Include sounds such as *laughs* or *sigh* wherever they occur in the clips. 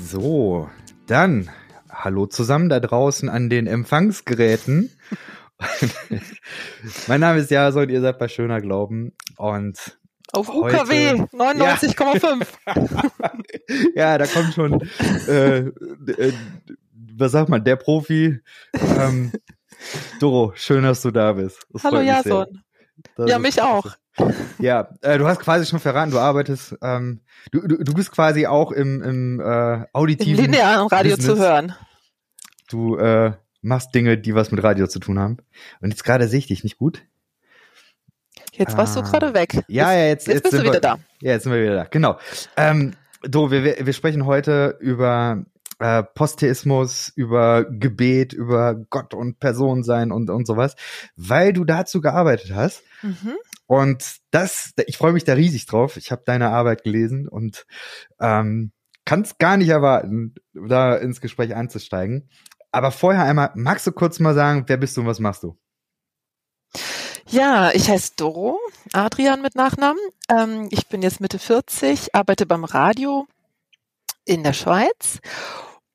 So, dann hallo zusammen da draußen an den Empfangsgeräten. *laughs* mein Name ist Jason und ihr seid bei Schöner Glauben und auf UKW 99,5. Ja. *laughs* ja, da kommt schon, äh, äh, was sagt man, der Profi. Ähm, Doro, schön, dass du da bist. Das Hallo Jason. Ja, mich auch. Ja, äh, du hast quasi schon verraten, du arbeitest, ähm, du, du, du bist quasi auch im, im äh, auditiven Im linearen Radio Business. zu hören. Du äh, machst Dinge, die was mit Radio zu tun haben. Und jetzt gerade sehe ich dich nicht gut. Jetzt warst ah. du gerade weg. Ja, ja, jetzt, jetzt, jetzt bist du wieder wir, da. Ja, jetzt sind wir wieder da. Genau. Ähm, do, wir, wir sprechen heute über äh, Posttheismus, über Gebet, über Gott und Person sein und, und sowas, weil du dazu gearbeitet hast. Mhm. Und das, ich freue mich da riesig drauf. Ich habe deine Arbeit gelesen und ähm, kann es gar nicht erwarten, da ins Gespräch einzusteigen. Aber vorher einmal, magst du kurz mal sagen, wer bist du und was machst du? Ja, ich heiße Doro, Adrian mit Nachnamen. Ähm, ich bin jetzt Mitte 40, arbeite beim Radio in der Schweiz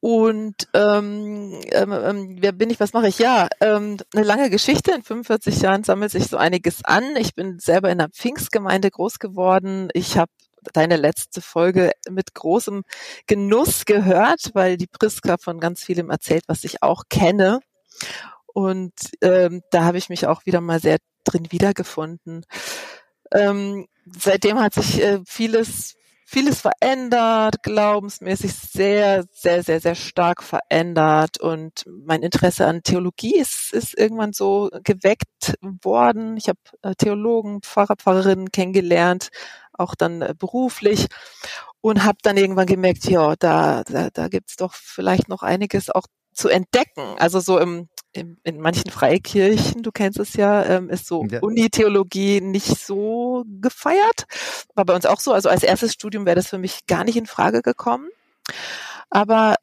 und ähm, ähm, ähm, wer bin ich, was mache ich? Ja, ähm, eine lange Geschichte. In 45 Jahren sammelt sich so einiges an. Ich bin selber in einer Pfingstgemeinde groß geworden. Ich habe deine letzte Folge mit großem Genuss gehört, weil die Priska von ganz vielem erzählt, was ich auch kenne. Und ähm, da habe ich mich auch wieder mal sehr drin wiedergefunden. Ähm, seitdem hat sich äh, vieles vieles verändert, glaubensmäßig sehr, sehr, sehr, sehr stark verändert und mein Interesse an Theologie ist, ist irgendwann so geweckt worden. Ich habe äh, Theologen, Pfarrer, Pfarrerinnen kennengelernt, auch dann äh, beruflich und habe dann irgendwann gemerkt, ja, da, da, da gibt's doch vielleicht noch einiges auch zu entdecken. Also so im in, in manchen Freikirchen, du kennst es ja, ähm, ist so ja. Uni-Theologie nicht so gefeiert. War bei uns auch so. Also als erstes Studium wäre das für mich gar nicht in Frage gekommen. Aber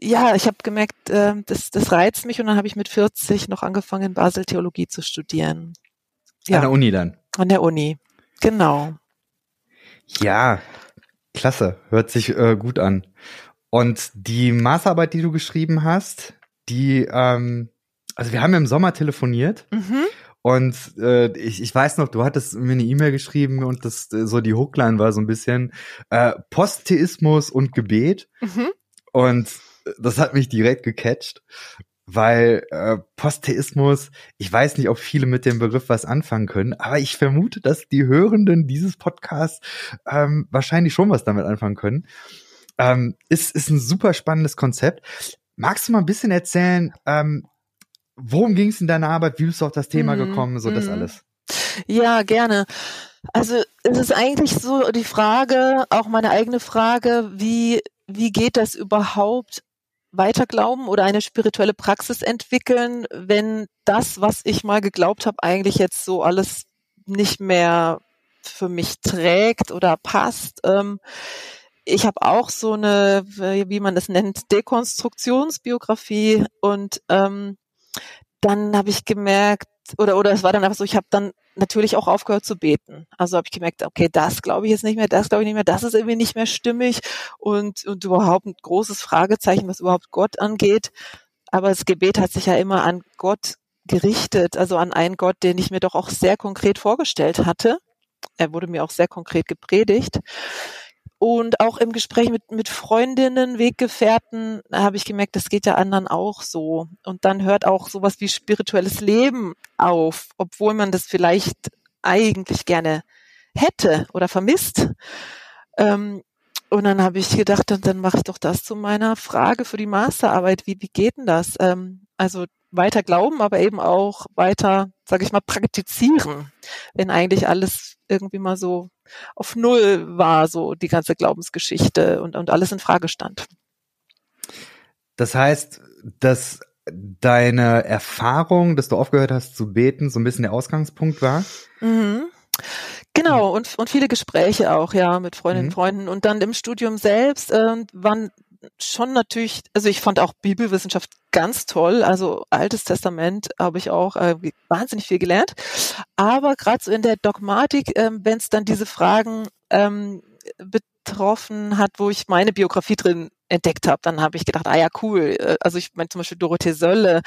ja, ich habe gemerkt, äh, das, das reizt mich und dann habe ich mit 40 noch angefangen, in Basel Theologie zu studieren. Ja. An der Uni dann? An der Uni, genau. Ja, klasse, hört sich äh, gut an. Und die Masterarbeit, die du geschrieben hast, die ähm, also wir haben im Sommer telefoniert mhm. und äh, ich, ich weiß noch, du hattest mir eine E-Mail geschrieben und das so die Hookline war so ein bisschen äh, Posttheismus und Gebet mhm. und das hat mich direkt gecatcht, weil äh, Posttheismus, ich weiß nicht, ob viele mit dem Begriff was anfangen können, aber ich vermute, dass die Hörenden dieses Podcasts ähm, wahrscheinlich schon was damit anfangen können. Ähm, ist, ist ein super spannendes Konzept. Magst du mal ein bisschen erzählen, ähm, worum ging es in deiner Arbeit? Wie bist du auf das Thema mhm. gekommen? So das mhm. alles. Ja, gerne. Also es ist eigentlich so die Frage, auch meine eigene Frage, wie, wie geht das überhaupt weiter glauben oder eine spirituelle Praxis entwickeln, wenn das, was ich mal geglaubt habe, eigentlich jetzt so alles nicht mehr für mich trägt oder passt. Ähm, ich habe auch so eine, wie man es nennt, Dekonstruktionsbiografie und ähm, dann habe ich gemerkt, oder oder es war dann einfach so, ich habe dann natürlich auch aufgehört zu beten. Also habe ich gemerkt, okay, das glaube ich jetzt nicht mehr, das glaube ich nicht mehr, das ist irgendwie nicht mehr stimmig und und überhaupt ein großes Fragezeichen, was überhaupt Gott angeht. Aber das Gebet hat sich ja immer an Gott gerichtet, also an einen Gott, den ich mir doch auch sehr konkret vorgestellt hatte. Er wurde mir auch sehr konkret gepredigt. Und auch im Gespräch mit, mit Freundinnen, Weggefährten, habe ich gemerkt, das geht ja anderen auch so. Und dann hört auch sowas wie spirituelles Leben auf, obwohl man das vielleicht eigentlich gerne hätte oder vermisst. Ähm, und dann habe ich gedacht, dann, dann mache ich doch das zu meiner Frage für die Masterarbeit. Wie, wie geht denn das? Ähm, also weiter glauben, aber eben auch weiter, sage ich mal, praktizieren, wenn eigentlich alles irgendwie mal so auf Null war, so die ganze Glaubensgeschichte und, und alles in Frage stand. Das heißt, dass deine Erfahrung, dass du aufgehört hast zu beten, so ein bisschen der Ausgangspunkt war? Mhm. Genau, und, und viele Gespräche auch, ja, mit Freundinnen und mhm. Freunden. Und dann im Studium selbst äh, waren schon natürlich, also ich fand auch Bibelwissenschaft ganz toll. Also Altes Testament habe ich auch äh, wahnsinnig viel gelernt. Aber gerade so in der Dogmatik, ähm, wenn es dann diese Fragen ähm, betroffen hat, wo ich meine Biografie drin entdeckt habe, dann habe ich gedacht, ah ja, cool. Äh, also ich meine zum Beispiel Dorothee Sölle,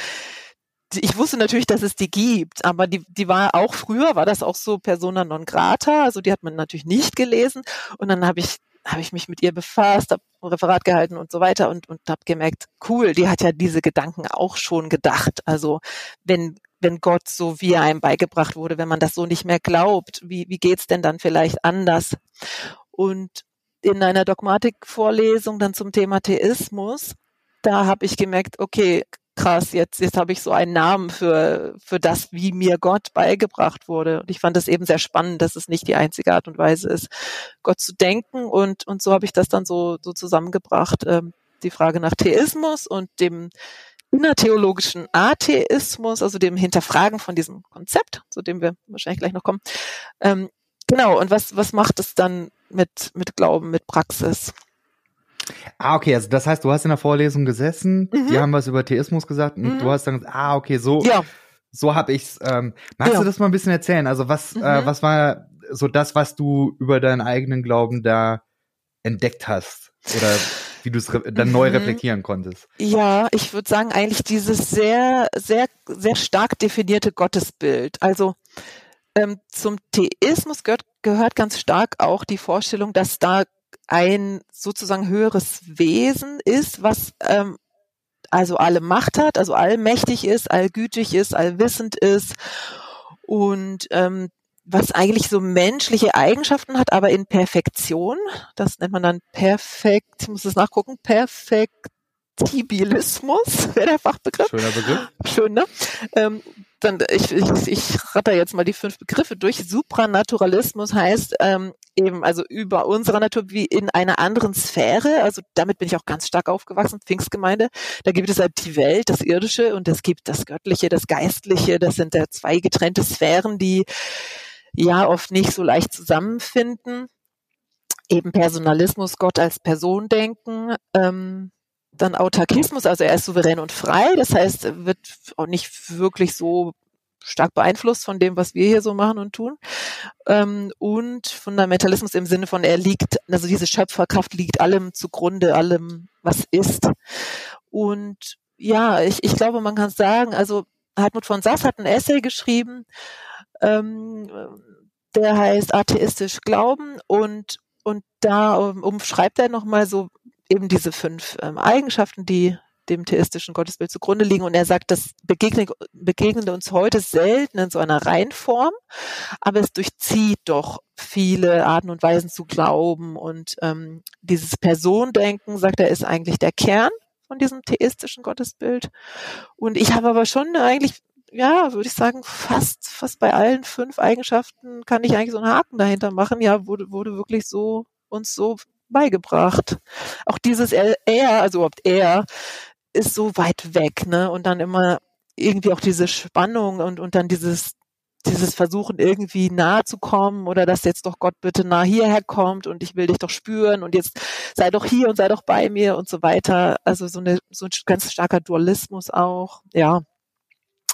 ich wusste natürlich, dass es die gibt, aber die, die war auch früher, war das auch so persona non grata, also die hat man natürlich nicht gelesen. Und dann habe ich habe ich mich mit ihr befasst, habe ein Referat gehalten und so weiter und, und habe gemerkt, cool, die hat ja diese Gedanken auch schon gedacht. Also wenn, wenn Gott so wie er einem beigebracht wurde, wenn man das so nicht mehr glaubt, wie, wie geht's denn dann vielleicht anders? Und in einer Dogmatikvorlesung dann zum Thema Theismus, da habe ich gemerkt, okay, krass, jetzt, jetzt habe ich so einen Namen für, für das, wie mir Gott beigebracht wurde. Und ich fand es eben sehr spannend, dass es nicht die einzige Art und Weise ist, Gott zu denken. Und, und so habe ich das dann so, so zusammengebracht, ähm, die Frage nach Theismus und dem innertheologischen Atheismus, also dem Hinterfragen von diesem Konzept, zu dem wir wahrscheinlich gleich noch kommen. Ähm, genau, und was, was macht es dann mit, mit Glauben, mit Praxis? Ah, okay, also das heißt, du hast in der Vorlesung gesessen, mhm. die haben was über Theismus gesagt und mhm. du hast dann gesagt, ah, okay, so, ja. so habe ich's. Ähm, magst ja. du das mal ein bisschen erzählen? Also was, äh, mhm. äh, was war so das, was du über deinen eigenen Glauben da entdeckt hast? Oder wie du es dann neu mhm. reflektieren konntest? Ja, ich würde sagen, eigentlich dieses sehr, sehr, sehr stark definierte Gottesbild. Also ähm, zum Theismus gehört, gehört ganz stark auch die Vorstellung, dass da ein sozusagen höheres Wesen ist, was ähm, also alle Macht hat, also allmächtig ist, allgütig ist, allwissend ist und ähm, was eigentlich so menschliche Eigenschaften hat, aber in Perfektion. Das nennt man dann perfekt, ich muss es nachgucken, Perfektibilismus, *laughs* wäre der Fachbegriff. Schöner Begriff. Schön, ne? Ähm, dann, ich, ich, ich ratter jetzt mal die fünf Begriffe durch. Supranaturalismus heißt ähm, eben also über unserer Natur wie in einer anderen Sphäre. Also damit bin ich auch ganz stark aufgewachsen, Pfingstgemeinde. Da gibt es halt die Welt, das Irdische und es gibt das Göttliche, das Geistliche. Das sind ja zwei getrennte Sphären, die ja oft nicht so leicht zusammenfinden. Eben Personalismus, Gott als Person denken. Ähm, dann Autarkismus, also er ist souverän und frei, das heißt, er wird auch nicht wirklich so stark beeinflusst von dem, was wir hier so machen und tun. Ähm, und Fundamentalismus im Sinne von, er liegt, also diese Schöpferkraft liegt allem zugrunde, allem, was ist. Und ja, ich, ich glaube, man kann sagen, also Hartmut von Sass hat ein Essay geschrieben, ähm, der heißt Atheistisch Glauben und, und da umschreibt er nochmal so eben diese fünf ähm, Eigenschaften, die dem theistischen Gottesbild zugrunde liegen. Und er sagt, das begegnet, uns heute selten in so einer Reihenform, aber es durchzieht doch viele Arten und Weisen zu glauben. Und ähm, dieses Persondenken, sagt er, ist eigentlich der Kern von diesem theistischen Gottesbild. Und ich habe aber schon eigentlich ja, würde ich sagen, fast, fast bei allen fünf Eigenschaften kann ich eigentlich so einen Haken dahinter machen. Ja, wurde, wurde wirklich so, uns so beigebracht. Auch dieses er, also überhaupt er, ist so weit weg, ne? Und dann immer irgendwie auch diese Spannung und, und dann dieses, dieses Versuchen irgendwie nahe zu kommen oder dass jetzt doch Gott bitte nah hierher kommt und ich will dich doch spüren und jetzt sei doch hier und sei doch bei mir und so weiter. Also so eine, so ein ganz starker Dualismus auch, ja.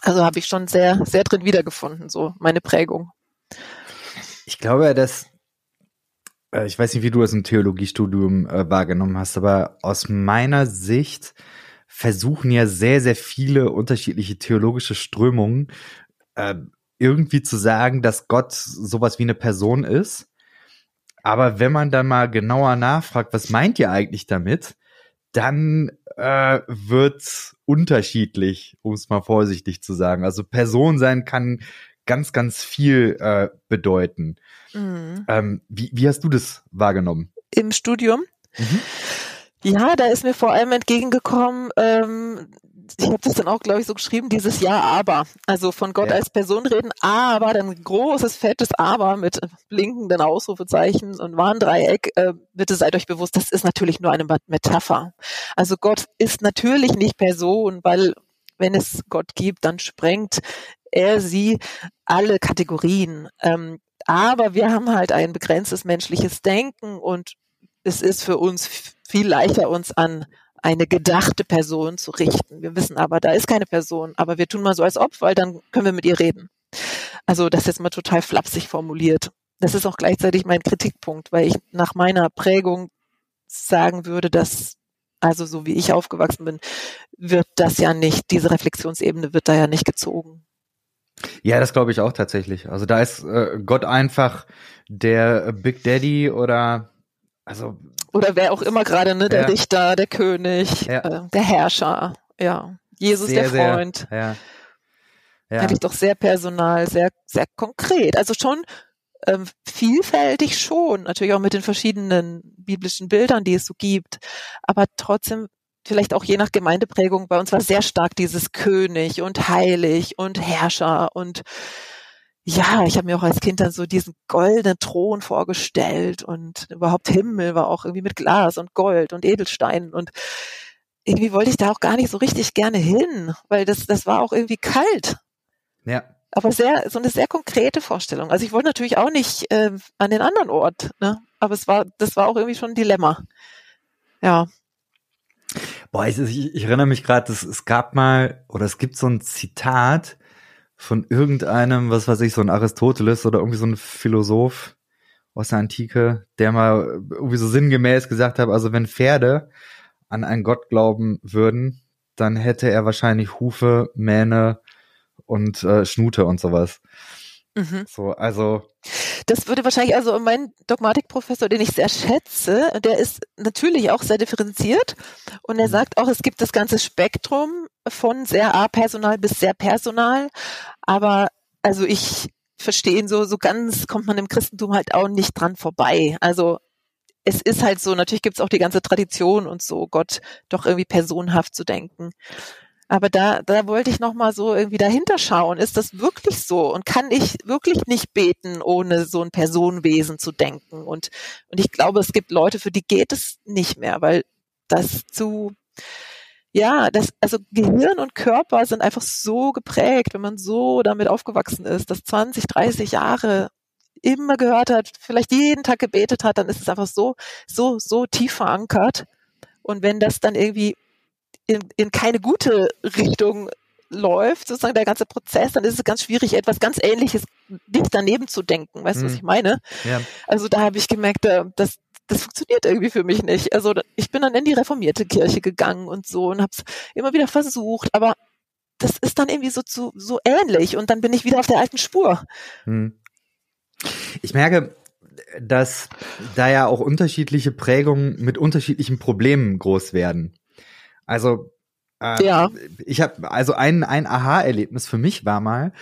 Also habe ich schon sehr, sehr drin wiedergefunden, so meine Prägung. Ich glaube, dass ich weiß nicht, wie du das im Theologiestudium äh, wahrgenommen hast, aber aus meiner Sicht versuchen ja sehr, sehr viele unterschiedliche theologische Strömungen äh, irgendwie zu sagen, dass Gott sowas wie eine Person ist. Aber wenn man dann mal genauer nachfragt, was meint ihr eigentlich damit, dann äh, wird unterschiedlich, um es mal vorsichtig zu sagen. Also Person sein kann ganz, ganz viel äh, bedeuten. Mhm. Ähm, wie, wie hast du das wahrgenommen? Im Studium? Mhm. Ja, da ist mir vor allem entgegengekommen, ähm, ich habe das dann auch, glaube ich, so geschrieben, dieses Ja, aber. Also von Gott ja. als Person reden, aber dann großes, fettes Aber mit blinkenden Ausrufezeichen und Warndreieck. Äh, bitte seid euch bewusst, das ist natürlich nur eine Metapher. Also Gott ist natürlich nicht Person, weil wenn es Gott gibt, dann sprengt er sie alle Kategorien. Ähm, aber wir haben halt ein begrenztes menschliches Denken und es ist für uns viel leichter, uns an eine gedachte Person zu richten. Wir wissen aber, da ist keine Person, aber wir tun mal so als ob, weil dann können wir mit ihr reden. Also das ist jetzt mal total flapsig formuliert. Das ist auch gleichzeitig mein Kritikpunkt, weil ich nach meiner Prägung sagen würde, dass also so wie ich aufgewachsen bin, wird das ja nicht, diese Reflexionsebene wird da ja nicht gezogen. Ja, das glaube ich auch tatsächlich. Also da ist äh, Gott einfach der Big Daddy oder also oder wer auch immer gerade, ne, der ja. Dichter, der König, ja. äh, der Herrscher, ja, Jesus sehr, der Freund. Sehr, ja. Ja. Eigentlich doch sehr personal, sehr sehr konkret. Also schon ähm, vielfältig schon, natürlich auch mit den verschiedenen biblischen Bildern, die es so gibt, aber trotzdem vielleicht auch je nach Gemeindeprägung, bei uns war sehr stark dieses König und Heilig und Herrscher und ja, ich habe mir auch als Kind dann so diesen goldenen Thron vorgestellt und überhaupt Himmel war auch irgendwie mit Glas und Gold und Edelsteinen und irgendwie wollte ich da auch gar nicht so richtig gerne hin, weil das, das war auch irgendwie kalt. Ja. Aber sehr, so eine sehr konkrete Vorstellung. Also ich wollte natürlich auch nicht äh, an den anderen Ort, ne? Aber es war, das war auch irgendwie schon ein Dilemma. Ja. Boah, ich, ich, ich erinnere mich gerade, es gab mal, oder es gibt so ein Zitat von irgendeinem, was weiß ich, so ein Aristoteles oder irgendwie so ein Philosoph aus der Antike, der mal irgendwie so sinngemäß gesagt hat, also wenn Pferde an einen Gott glauben würden, dann hätte er wahrscheinlich Hufe, Mähne und äh, Schnute und sowas. Mhm. So, also. Das würde wahrscheinlich, also mein Dogmatikprofessor, den ich sehr schätze, der ist natürlich auch sehr differenziert und er mhm. sagt auch, es gibt das ganze Spektrum von sehr apersonal bis sehr personal, aber also ich verstehe ihn so, so ganz kommt man im Christentum halt auch nicht dran vorbei. Also es ist halt so, natürlich gibt es auch die ganze Tradition und so, Gott doch irgendwie personhaft zu denken. Aber da, da wollte ich noch mal so irgendwie dahinter schauen. Ist das wirklich so? Und kann ich wirklich nicht beten, ohne so ein Personenwesen zu denken? Und, und ich glaube, es gibt Leute, für die geht es nicht mehr, weil das zu, ja, das, also Gehirn und Körper sind einfach so geprägt, wenn man so damit aufgewachsen ist, dass 20, 30 Jahre immer gehört hat, vielleicht jeden Tag gebetet hat, dann ist es einfach so, so, so tief verankert. Und wenn das dann irgendwie in, in keine gute Richtung läuft, sozusagen der ganze Prozess, dann ist es ganz schwierig, etwas ganz Ähnliches nicht daneben zu denken. Weißt du, mhm. was ich meine? Ja. Also da habe ich gemerkt, dass das funktioniert irgendwie für mich nicht. Also ich bin dann in die reformierte Kirche gegangen und so und habe es immer wieder versucht, aber das ist dann irgendwie so zu, so ähnlich und dann bin ich wieder auf der alten Spur. Mhm. Ich merke, dass da ja auch unterschiedliche Prägungen mit unterschiedlichen Problemen groß werden. Also äh, ja. ich habe also ein ein Aha-Erlebnis für mich war mal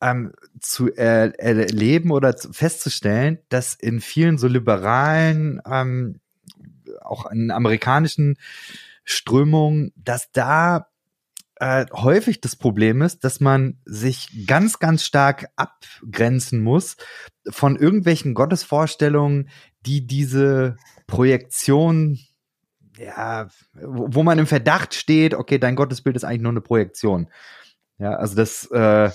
ähm, zu äh, erleben oder zu, festzustellen, dass in vielen so liberalen ähm, auch in amerikanischen Strömungen, dass da äh, häufig das Problem ist, dass man sich ganz, ganz stark abgrenzen muss von irgendwelchen Gottesvorstellungen, die diese Projektion ja, wo man im Verdacht steht, okay, dein Gottesbild ist eigentlich nur eine Projektion. Ja, also das, äh,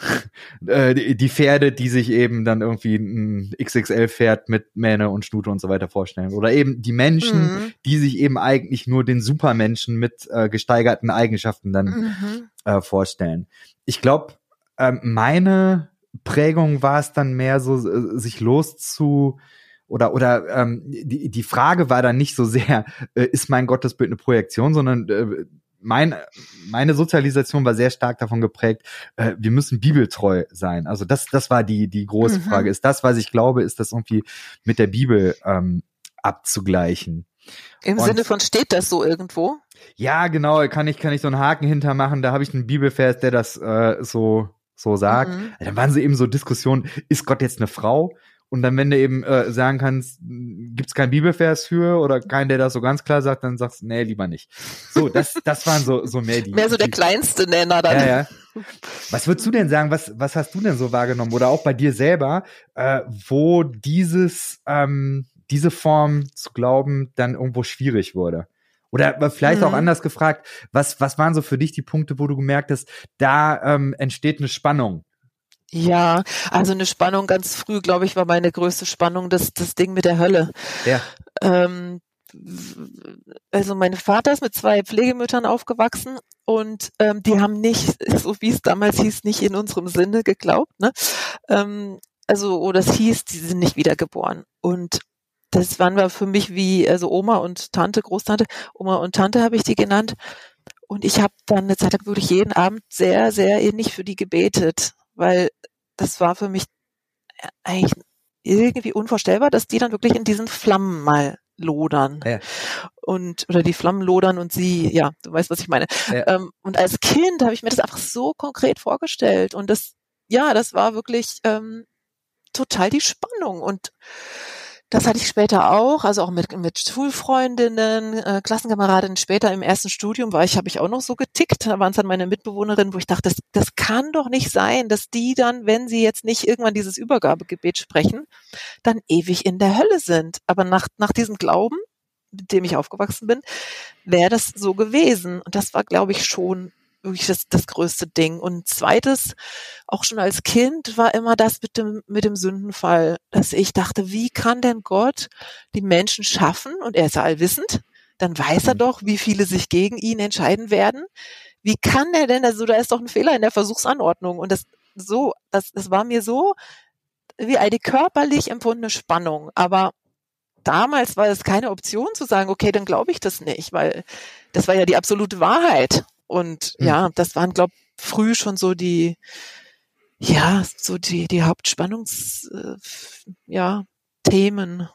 *laughs* äh, die Pferde, die sich eben dann irgendwie ein XXL-Pferd mit Mähne und Stute und so weiter vorstellen. Oder eben die Menschen, mhm. die sich eben eigentlich nur den Supermenschen mit äh, gesteigerten Eigenschaften dann mhm. äh, vorstellen. Ich glaube, äh, meine Prägung war es dann mehr so, äh, sich loszu oder oder ähm, die die Frage war dann nicht so sehr *laughs* äh, ist mein Gottesbild eine Projektion, sondern äh, mein, meine Sozialisation war sehr stark davon geprägt, äh, wir müssen bibeltreu sein. Also das, das war die, die große mhm. Frage. Ist das, was ich glaube, ist das irgendwie mit der Bibel ähm, abzugleichen? Im Und, Sinne von steht das so irgendwo? Ja, genau, kann ich, kann ich so einen Haken hintermachen, da habe ich einen Bibelvers, der das äh, so, so sagt. Mhm. Dann waren sie eben so Diskussionen, ist Gott jetzt eine Frau? Und dann, wenn du eben äh, sagen kannst, gibt's keinen Bibelvers für oder keinen, der das so ganz klar sagt, dann sagst du, nee, lieber nicht. So, das, das waren so, so mehr die. Mehr so der die, kleinste Nenner dann. Ja, ja. Was würdest du denn sagen, was, was hast du denn so wahrgenommen oder auch bei dir selber, äh, wo dieses, ähm, diese Form zu glauben dann irgendwo schwierig wurde? Oder vielleicht mhm. auch anders gefragt, was, was waren so für dich die Punkte, wo du gemerkt hast, da ähm, entsteht eine Spannung ja, also eine Spannung ganz früh, glaube ich, war meine größte Spannung das, das Ding mit der Hölle. Ja. Ähm, also mein Vater ist mit zwei Pflegemüttern aufgewachsen und ähm, die haben nicht, so wie es damals hieß, nicht in unserem Sinne geglaubt. Ne? Ähm, also, oder es hieß, die sind nicht wiedergeboren. Und das waren wir für mich wie, also Oma und Tante, Großtante, Oma und Tante habe ich die genannt. Und ich habe dann eine Zeit lang wirklich jeden Abend sehr, sehr ähnlich für die gebetet, weil das war für mich eigentlich irgendwie unvorstellbar, dass die dann wirklich in diesen Flammen mal lodern. Ja. Und, oder die Flammen lodern und sie, ja, du weißt, was ich meine. Ja. Ähm, und als Kind habe ich mir das einfach so konkret vorgestellt. Und das, ja, das war wirklich ähm, total die Spannung. Und das hatte ich später auch, also auch mit, mit Schulfreundinnen, äh, Klassenkameradinnen. Später im ersten Studium war ich, habe ich auch noch so getickt. Da waren es dann meine Mitbewohnerinnen, wo ich dachte, das, das kann doch nicht sein, dass die dann, wenn sie jetzt nicht irgendwann dieses Übergabegebet sprechen, dann ewig in der Hölle sind. Aber nach, nach diesem Glauben, mit dem ich aufgewachsen bin, wäre das so gewesen. Und das war, glaube ich, schon wirklich das, das größte Ding. Und zweites, auch schon als Kind, war immer das mit dem, mit dem Sündenfall, dass ich dachte, wie kann denn Gott die Menschen schaffen? Und er ist ja allwissend. Dann weiß er mhm. doch, wie viele sich gegen ihn entscheiden werden. Wie kann er denn, also da ist doch ein Fehler in der Versuchsanordnung. Und das so, das, das war mir so wie eine körperlich empfundene Spannung. Aber damals war es keine Option zu sagen, okay, dann glaube ich das nicht, weil das war ja die absolute Wahrheit. Und mhm. ja, das waren, glaube früh schon so die, ja, so die, die Hauptspannungs, äh, ja, Themen.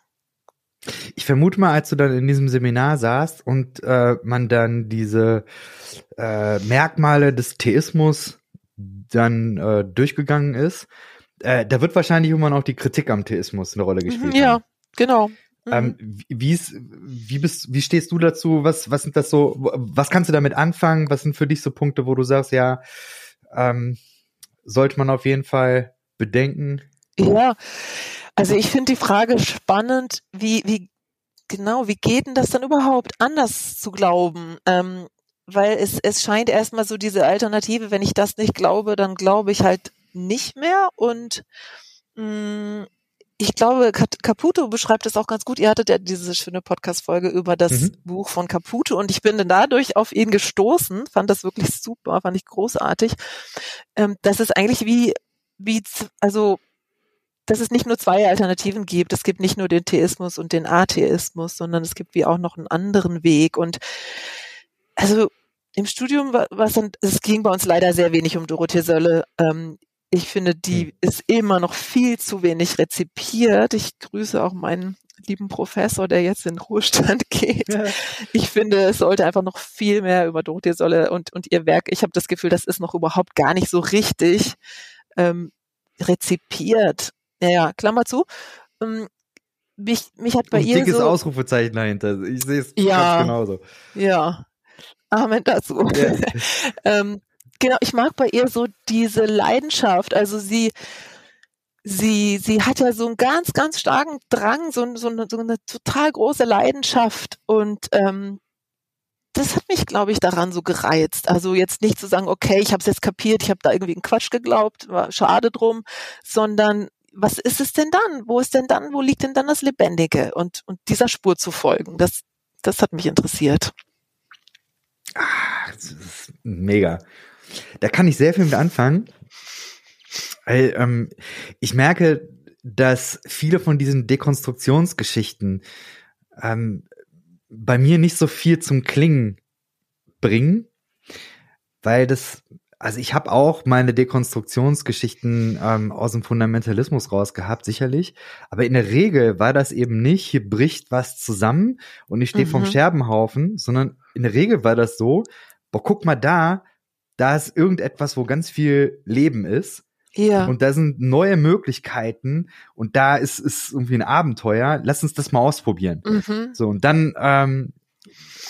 Ich vermute mal, als du dann in diesem Seminar saßt und äh, man dann diese äh, Merkmale des Theismus dann äh, durchgegangen ist, äh, da wird wahrscheinlich irgendwann auch die Kritik am Theismus eine Rolle mhm, gespielt. Ja, haben. genau. Ähm, mhm. wie, ist, wie bist, wie stehst du dazu? Was, was sind das so? Was kannst du damit anfangen? Was sind für dich so Punkte, wo du sagst, ja, ähm, sollte man auf jeden Fall bedenken? Ja, also ich finde die Frage spannend, wie, wie genau, wie geht denn das dann überhaupt anders zu glauben? Ähm, weil es, es scheint erstmal so diese Alternative, wenn ich das nicht glaube, dann glaube ich halt nicht mehr und mh, mm, ich glaube, Caputo beschreibt es auch ganz gut. Ihr hattet ja diese schöne Podcast-Folge über das mhm. Buch von Caputo und ich bin dann dadurch auf ihn gestoßen, fand das wirklich super, fand ich großartig. Ähm, dass es eigentlich wie, wie, also, dass es nicht nur zwei Alternativen gibt. Es gibt nicht nur den Theismus und den Atheismus, sondern es gibt wie auch noch einen anderen Weg und, also, im Studium war es dann, es ging bei uns leider sehr wenig um Dorothee Sölle. Ähm, ich finde, die hm. ist immer noch viel zu wenig rezipiert. Ich grüße auch meinen lieben Professor, der jetzt in Ruhestand *laughs* geht. Ja. Ich finde, es sollte einfach noch viel mehr über Dorothee Solle und, und ihr Werk. Ich habe das Gefühl, das ist noch überhaupt gar nicht so richtig ähm, rezipiert. Naja, Klammer zu. Ähm, mich, mich hat bei Ein ihr dickes so, Ausrufezeichen dahinter. Ich sehe es ja, ganz genauso. Ja. Amen dazu. Ja. *laughs* ähm, genau, ich mag bei ihr so diese Leidenschaft. Also sie, sie, sie hat ja so einen ganz, ganz starken Drang, so, so, eine, so eine total große Leidenschaft und ähm, das hat mich, glaube ich, daran so gereizt. Also jetzt nicht zu sagen, okay, ich habe es jetzt kapiert, ich habe da irgendwie einen Quatsch geglaubt, war schade drum, sondern was ist es denn dann? Wo ist denn dann, wo liegt denn dann das Lebendige? Und, und dieser Spur zu folgen, das, das hat mich interessiert. Ach, das ist mega. Da kann ich sehr viel mit anfangen. Weil, ähm, ich merke, dass viele von diesen Dekonstruktionsgeschichten ähm, bei mir nicht so viel zum Klingen bringen, weil das, also ich habe auch meine Dekonstruktionsgeschichten ähm, aus dem Fundamentalismus raus gehabt, sicherlich, aber in der Regel war das eben nicht, hier bricht was zusammen und ich stehe mhm. vom Scherbenhaufen, sondern in der Regel war das so, boah, guck mal da, da ist irgendetwas, wo ganz viel Leben ist. Ja. Und da sind neue Möglichkeiten und da ist, ist irgendwie ein Abenteuer. Lass uns das mal ausprobieren. Mhm. So, und dann ähm,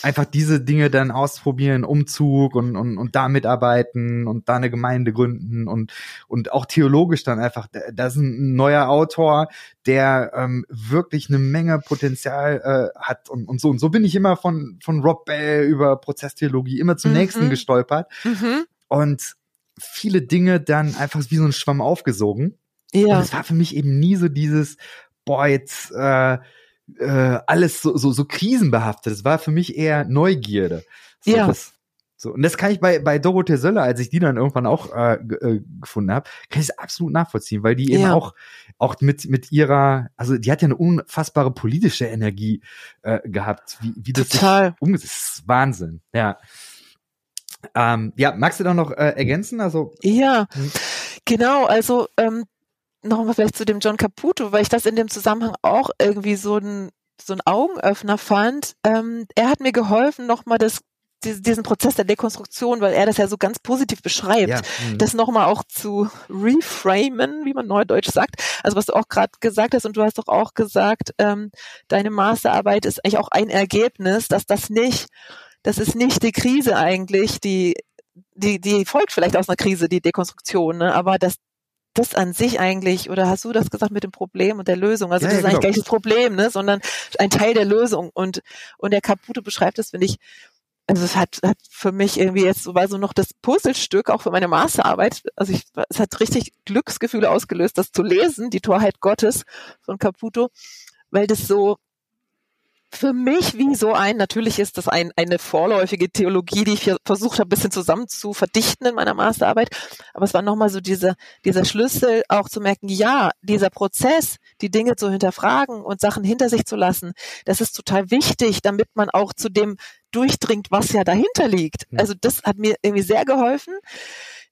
einfach diese Dinge dann ausprobieren, Umzug und, und, und da mitarbeiten und da eine Gemeinde gründen und, und auch theologisch dann einfach, da ist ein neuer Autor, der ähm, wirklich eine Menge Potenzial äh, hat und, und so. Und so bin ich immer von, von Rob Bell über Prozesstheologie immer zum mhm. nächsten gestolpert. Mhm. Und viele Dinge dann einfach wie so ein Schwamm aufgesogen. Ja. Und es war für mich eben nie so dieses, boah, jetzt äh, äh, alles so, so, so krisenbehaftet. Es war für mich eher Neugierde. So, ja. Das, So, und das kann ich bei, bei Dorothee Söller, als ich die dann irgendwann auch äh, äh, gefunden habe, kann ich es absolut nachvollziehen, weil die eben Ja. auch, auch mit, mit ihrer, also die hat ja eine unfassbare politische Energie äh, gehabt, wie, wie das Total. umgesetzt ist. Wahnsinn, ja. Ähm, ja, magst du da noch äh, ergänzen? Also, Ja, Hm. genau. Also ähm, nochmal vielleicht zu dem John Caputo, weil ich das in dem Zusammenhang auch irgendwie so ein so ein Augenöffner fand. Ähm, er hat mir geholfen, nochmal das dies- diesen Prozess der Dekonstruktion, weil er das ja so ganz positiv beschreibt, ja. mhm. das nochmal auch zu reframen, wie man neudeutsch sagt. Also was du auch gerade gesagt hast und du hast doch auch gesagt, ähm, deine Masterarbeit ist eigentlich auch ein Ergebnis, dass das nicht, das ist nicht die Krise eigentlich, die, die, die folgt vielleicht aus einer Krise, die Dekonstruktion, ne? aber das das an sich eigentlich, oder hast du das gesagt mit dem Problem und der Lösung? Also Ja, das ja, ist eigentlich genau. gar nicht das Problem, ne? sondern ein Teil der Lösung. Und, und der Caputo beschreibt das, finde ich, also es hat, hat für mich irgendwie jetzt so war so noch das Puzzlestück auch für meine Masterarbeit. Also ich, es hat richtig Glücksgefühle ausgelöst, das zu lesen, die Torheit Gottes von Caputo, weil das so für mich wie so ein, natürlich ist das ein, eine vorläufige Theologie, die ich versucht habe, ein bisschen zusammen zu verdichten in meiner Masterarbeit. Aber es war nochmal so diese, dieser Schlüssel auch zu merken, ja, dieser Prozess, die Dinge zu hinterfragen und Sachen hinter sich zu lassen, das ist total wichtig, damit man auch zu dem durchdringt, was ja dahinter liegt. Also das hat mir irgendwie sehr geholfen.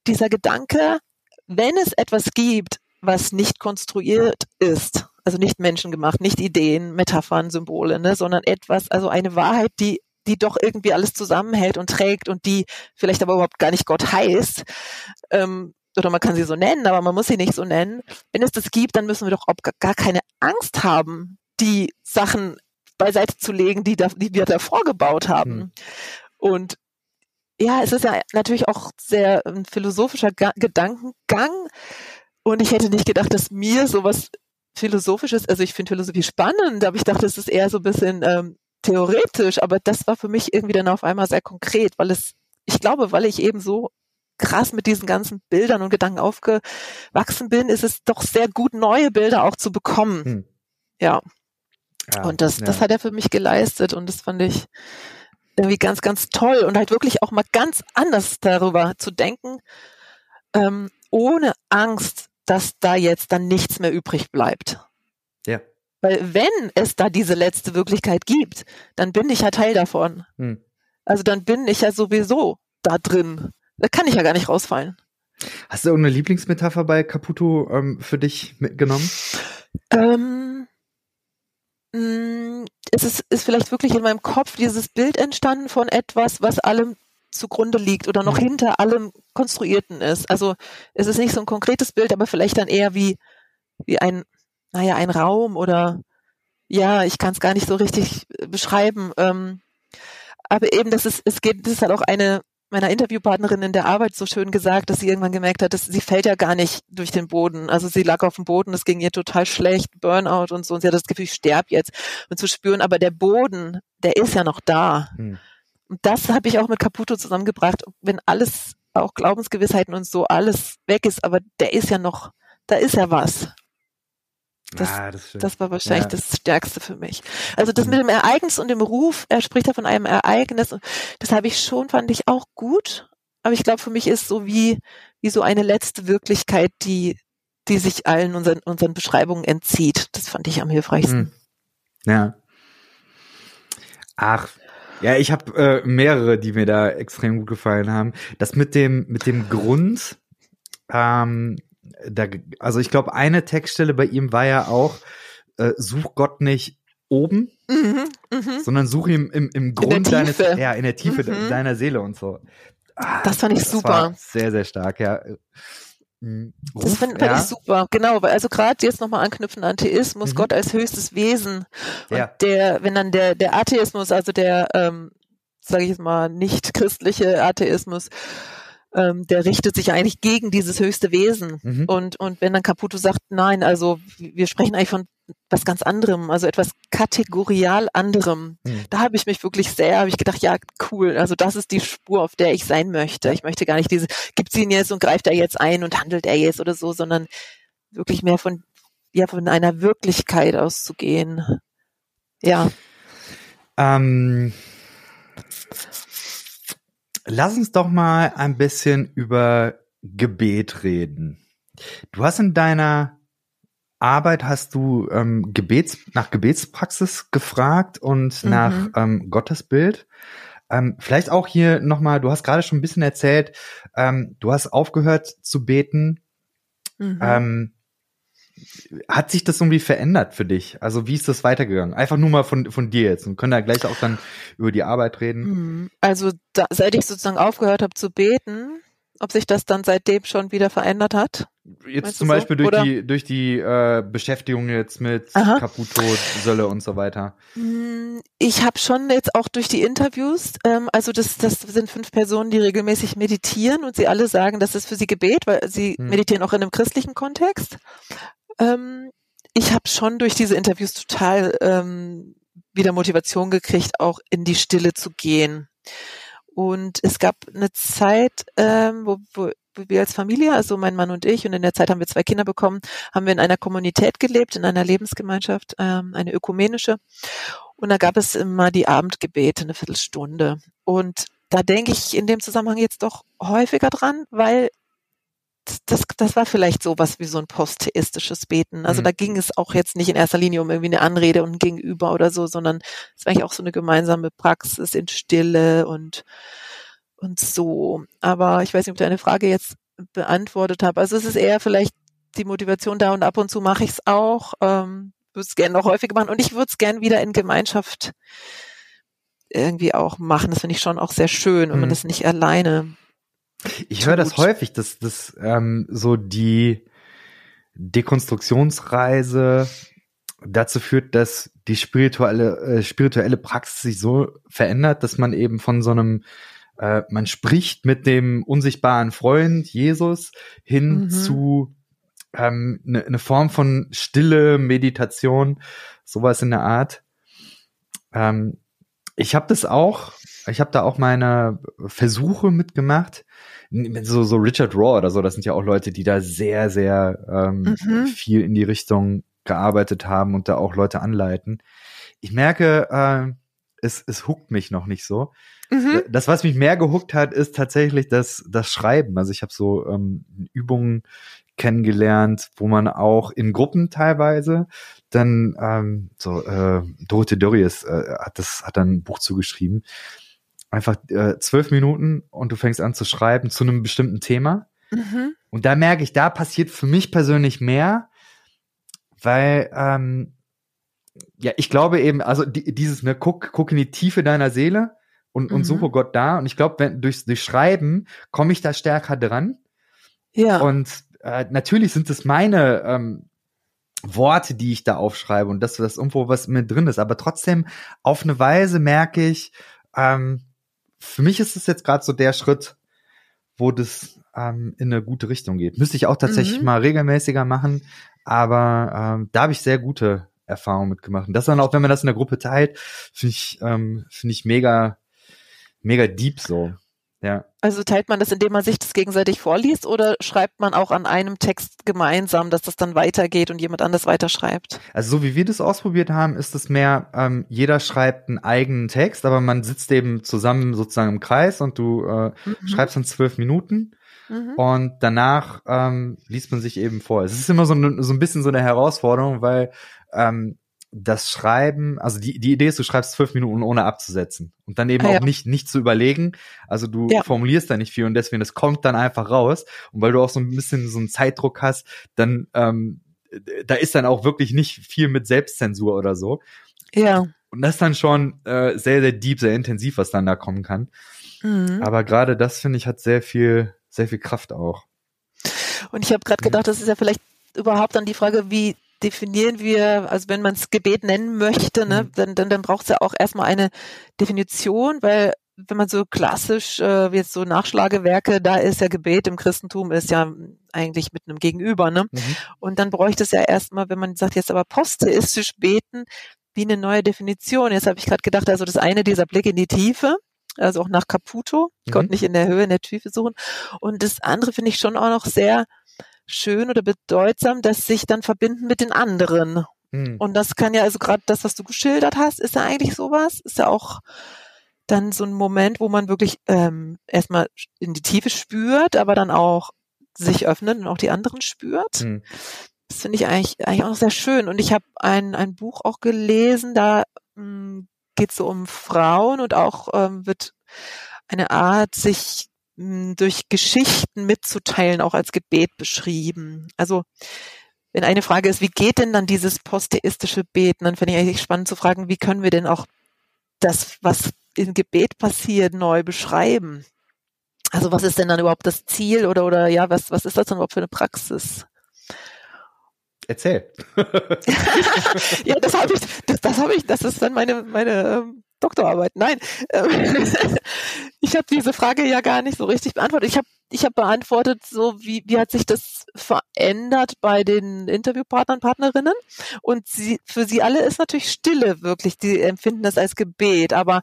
Dieser Gedanke, wenn es etwas gibt, was nicht konstruiert ist, also nicht menschengemacht, nicht Ideen, Metaphern, Symbole, ne, sondern etwas, also eine Wahrheit, die die doch irgendwie alles zusammenhält und trägt und die vielleicht aber überhaupt gar nicht Gott heißt. Ähm, oder man kann sie so nennen, aber man muss sie nicht so nennen. Wenn es das gibt, dann müssen wir doch auch gar- keine Angst haben, die Sachen beiseite zu legen, die, da, die wir davor gebaut haben. Hm. Und ja, es ist ja natürlich auch sehr ein philosophischer Ga Gedankengang. Und ich hätte nicht gedacht, dass mir sowas Philosophisches, also ich finde Philosophie spannend, aber ich dachte, es ist eher so ein bisschen ähm, theoretisch, aber das war für mich irgendwie dann auf einmal sehr konkret, weil es, ich glaube, weil ich eben so krass mit diesen ganzen Bildern und Gedanken aufgewachsen bin, ist es doch sehr gut, neue Bilder auch zu bekommen. Hm. Ja. Ja, Und das, ja. das hat er für mich geleistet und das fand ich irgendwie ganz, ganz toll und halt wirklich auch mal ganz anders darüber zu denken, ähm, ohne Angst, dass da jetzt dann nichts mehr übrig bleibt. Ja. Weil wenn es da diese letzte Wirklichkeit gibt, dann bin ich ja Teil davon. Hm. Also dann bin ich ja sowieso da drin. Da kann ich ja gar nicht rausfallen. Hast du irgendeine Lieblingsmetapher bei Caputo ähm, für dich mitgenommen? Ähm, mh, es ist, ist vielleicht wirklich in meinem Kopf dieses Bild entstanden von etwas, was allem zugrunde liegt oder noch Mhm. hinter allem Konstruierten ist. Also es ist nicht so ein konkretes Bild, aber vielleicht dann eher wie, wie ein, naja, ein Raum oder ja, ich kann es gar nicht so richtig äh, beschreiben. Ähm, aber eben, das ist, es geht, das ist halt auch eine meiner Interviewpartnerin in der Arbeit so schön gesagt, dass sie irgendwann gemerkt hat, dass sie fällt ja gar nicht durch den Boden. Also sie lag auf dem Boden, es ging ihr total schlecht, Burnout und so, und sie hat das Gefühl, ich sterbe jetzt. Und zu spüren, aber der Boden, der ist ja noch da. Hm. Und das habe ich auch mit Caputo zusammengebracht. Wenn alles, auch Glaubensgewissheiten und so, alles weg ist, aber der ist ja noch, da ist ja was. Das- ah, das. Das war wahrscheinlich Ja. das Stärkste für mich. Also das mit dem Ereignis und dem Ruf, er spricht ja von einem Ereignis. Das habe ich schon, fand ich auch gut. Aber ich glaube, für mich ist so wie, wie so eine letzte Wirklichkeit, die, die sich allen unseren, unseren Beschreibungen entzieht. Das fand ich am hilfreichsten. Hm. Ja. Ach, ja, ich habe äh, mehrere, die mir da extrem gut gefallen haben. Das mit dem mit dem Grund, ähm, da, also ich glaube, eine Textstelle bei ihm war ja auch, äh, such Gott nicht oben, Mhm, mhm. sondern such ihn im, im Grund deines, ja, in der Tiefe Mhm. deiner Seele und so. Ah, Das fand ich war super. sehr, sehr stark, ja. Das Ruf, fand, fand ja. ich super. Genau, weil also gerade jetzt nochmal anknüpfen an Theismus, Mhm. Gott als höchstes Wesen. Und Ja. der, wenn dann der, der Atheismus, also der, ähm, sage ich jetzt mal, nicht christliche Atheismus, ähm, der richtet sich eigentlich gegen dieses höchste Wesen. Mhm. Und, und wenn dann Caputo sagt, nein, also wir sprechen eigentlich von was ganz anderem, also etwas kategorial anderem. Mhm. Da habe ich mich wirklich sehr, habe ich gedacht, ja, cool, also das ist die Spur, auf der ich sein möchte. Ich möchte gar nicht diese, gibt's ihn jetzt und greift er jetzt ein und handelt er jetzt oder so, sondern wirklich mehr von, ja, von einer Wirklichkeit auszugehen. Ja, Ähm, lass uns doch mal ein bisschen über Gebet reden. Du hast in deiner Arbeit hast du ähm, Gebets nach Gebetspraxis gefragt und mhm. nach ähm, Gottesbild. Ähm, vielleicht auch hier nochmal, du hast gerade schon ein bisschen erzählt, ähm, du hast aufgehört zu beten. Mhm. Ähm, hat sich das irgendwie verändert für dich? Also wie ist das weitergegangen? Einfach nur mal von, von dir jetzt und können da gleich auch dann über die Arbeit reden. Mhm. Also da, seit ich sozusagen aufgehört habe zu beten, ob sich das dann seitdem schon wieder verändert hat? Jetzt zum Beispiel so? durch die durch die äh, Beschäftigung jetzt mit Aha. Caputo, Sölle und so weiter. Mm, ich habe schon jetzt auch durch die Interviews, ähm, also das das sind fünf Personen, die regelmäßig meditieren und sie alle sagen, das ist für sie Gebet, weil sie hm. meditieren auch in einem christlichen Kontext. Ähm, ich habe schon durch diese Interviews total ähm, wieder Motivation gekriegt, auch in die Stille zu gehen. Und es gab eine Zeit, ähm, wo, wo wir als Familie, also mein Mann und ich, und in der Zeit haben wir zwei Kinder bekommen, haben wir in einer Kommunität gelebt, in einer Lebensgemeinschaft, ähm, eine ökumenische. Und da gab es immer die Abendgebete, eine Viertelstunde. Und da denke ich in dem Zusammenhang jetzt doch häufiger dran, weil das, das war vielleicht sowas wie so ein posttheistisches Beten. Also mhm. da ging es auch jetzt nicht in erster Linie um irgendwie eine Anrede und ein Gegenüber oder so, sondern es war eigentlich auch so eine gemeinsame Praxis in Stille und, und so. Aber ich weiß nicht, ob ich deine Frage jetzt beantwortet habe. Also es ist eher vielleicht die Motivation da und ab und zu mache ich es auch. Ähm, würde es gerne noch häufiger machen und ich würde es gerne wieder in Gemeinschaft irgendwie auch machen. Das finde ich schon auch sehr schön, wenn mhm. man das nicht alleine ich höre das häufig, dass dass ähm, so die Dekonstruktionsreise dazu führt, dass die spirituelle äh, spirituelle Praxis sich so verändert, dass man eben von so einem äh, man spricht mit dem unsichtbaren Freund Jesus hin mhm. zu ähm, eine ne Form von Stille, Meditation, sowas in der Art. Ähm, ich habe das auch, ich habe da auch meine Versuche mitgemacht so, so Richard Raw oder so, das sind ja auch Leute, die da sehr, sehr ähm, mhm. viel in die Richtung gearbeitet haben und da auch Leute anleiten. Ich merke, äh, es, es huckt mich noch nicht so. Mhm. Das, was mich mehr gehuckt hat, ist tatsächlich das, das Schreiben. Also ich habe so ähm, Übungen kennengelernt, wo man auch in Gruppen teilweise dann ähm, so äh, Dorothee Dorius äh, hat das hat dann ein Buch zugeschrieben einfach äh, zwölf Minuten und du fängst an zu schreiben zu einem bestimmten Thema. Mhm. Und da merke ich, da passiert für mich persönlich mehr, weil ähm, ja, ich glaube eben, also die, dieses, ne, guck, guck in die Tiefe deiner Seele und, mhm. und suche Gott da. Und ich glaube, wenn durch, durch Schreiben komme ich da stärker dran. Ja. Und äh, natürlich sind es meine ähm, Worte, die ich da aufschreibe und dass das irgendwo was mit drin ist. Aber trotzdem auf eine Weise merke ich, ähm, für mich ist es jetzt gerade so der Schritt, wo das ähm, in eine gute Richtung geht. Müsste ich auch tatsächlich mhm. mal regelmäßiger machen, aber ähm, da habe ich sehr gute Erfahrungen mitgemacht. Und das dann auch, wenn man das in der Gruppe teilt, finde ich, ähm, finde ich mega, mega deep so. Ja. Also teilt man das, indem man sich das gegenseitig vorliest oder schreibt man auch an einem Text gemeinsam, dass das dann weitergeht und jemand anders weiterschreibt? Also so wie wir das ausprobiert haben, ist es mehr, ähm, jeder schreibt einen eigenen Text, aber man sitzt eben zusammen sozusagen im Kreis und du äh, mhm. schreibst dann zwölf Minuten. Mhm. Und danach ähm, liest man sich eben vor. Es ist immer so, so ein bisschen so eine Herausforderung, weil ähm, das Schreiben, also die, die Idee ist, du schreibst zwölf Minuten ohne abzusetzen und dann eben ah, auch ja. nicht, nicht zu überlegen. Also du ja. formulierst da nicht viel und deswegen, das kommt dann einfach raus. Und weil du auch so ein bisschen so einen Zeitdruck hast, dann, ähm, da ist dann auch wirklich nicht viel mit Selbstzensur oder so. Ja. Und das ist dann schon äh, sehr, sehr deep, sehr intensiv, was dann da kommen kann. Mhm. Aber gerade das, finde ich, hat sehr viel, sehr viel Kraft auch. Und ich habe gerade gedacht, das ist ja vielleicht überhaupt dann die Frage, wie definieren wir, also wenn man es Gebet nennen möchte, ne, mhm. dann, dann, dann braucht es ja auch erstmal eine Definition, weil wenn man so klassisch, äh, wie jetzt so Nachschlagewerke, da ist ja Gebet im Christentum ist ja eigentlich mit einem Gegenüber, ne? Mhm. Und dann bräuchte es ja erstmal, wenn man sagt, jetzt aber postheistisch beten, wie eine neue Definition. Jetzt habe ich gerade gedacht, also das eine dieser Blick in die Tiefe, also auch nach Caputo, mhm. Gott nicht in der Höhe, in der Tiefe suchen. Und das andere finde ich schon auch noch sehr schön oder bedeutsam, dass sich dann verbinden mit den anderen. Mhm. Und das kann ja, also gerade das, was du geschildert hast, ist ja eigentlich sowas, ist ja auch dann so ein Moment, wo man wirklich ähm, erstmal in die Tiefe spürt, aber dann auch sich öffnet und auch die anderen spürt. Mhm. Das finde ich eigentlich, eigentlich auch sehr schön. Und ich habe ein, ein Buch auch gelesen, da hm, geht es so um Frauen und auch ähm, wird eine Art, sich hm, durch Geschichten mitzuteilen, auch als Gebet beschrieben. Also wenn eine Frage ist, wie geht denn dann dieses posttheistische Beten, dann finde ich eigentlich spannend zu fragen, wie können wir denn auch das, was im Gebet passiert, neu beschreiben? Also was ist denn dann überhaupt das Ziel oder oder ja, was was ist das denn überhaupt für eine Praxis? Erzähl. *laughs* ja, das habe ich, das, das habe ich, das ist dann meine meine ähm, Doktorarbeit. Nein, ähm, *laughs* ich habe diese Frage ja gar nicht so richtig beantwortet. Ich habe ich habe beantwortet, so wie wie hat sich das verändert bei den Interviewpartnern Partnerinnen und sie für sie alle ist natürlich Stille wirklich. Die empfinden das als Gebet, aber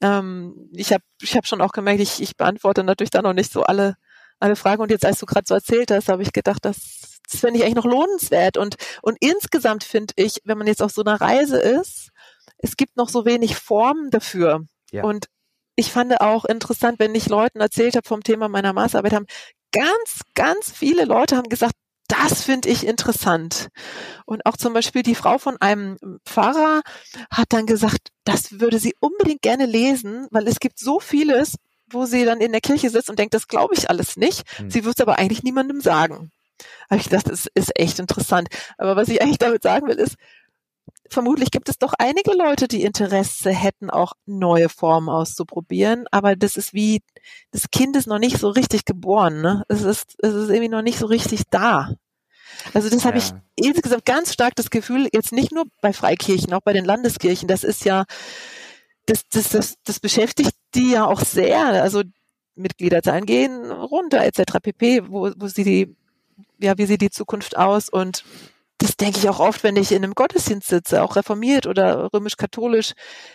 ähm, ich habe ich hab schon auch gemerkt, ich, ich beantworte natürlich da noch nicht so alle, alle Fragen. Und jetzt, als du gerade so erzählt hast, habe ich gedacht, das, das finde ich eigentlich noch lohnenswert. Und, und insgesamt finde ich, wenn man jetzt auf so einer Reise ist, es gibt noch so wenig Formen dafür. Ja. Und ich fand auch interessant, wenn ich Leuten erzählt habe vom Thema meiner Masterarbeit, haben ganz, ganz viele Leute haben gesagt, das finde ich interessant. Und auch zum Beispiel die Frau von einem Pfarrer hat dann gesagt, das würde sie unbedingt gerne lesen, weil es gibt so vieles, wo sie dann in der Kirche sitzt und denkt, das glaube ich alles nicht. Hm. Sie wird es aber eigentlich niemandem sagen. Habe ich gedacht, das ist echt interessant. Aber was ich eigentlich damit sagen will, ist, vermutlich gibt es doch einige Leute, die Interesse hätten, auch neue Formen auszuprobieren, aber das ist wie, das Kind ist noch nicht so richtig geboren, ne? Es ist, es ist irgendwie noch nicht so richtig da. Also das ja. habe ich insgesamt ganz stark das Gefühl, jetzt nicht nur bei Freikirchen, auch bei den Landeskirchen, das ist ja, das, das, das, das beschäftigt die ja auch sehr. Also Mitgliederzahlen gehen runter, etc. pp, wo, wo sie die, ja, wie sieht die Zukunft aus und das denke ich auch oft, wenn ich in einem Gottesdienst sitze, auch reformiert oder römisch-katholisch,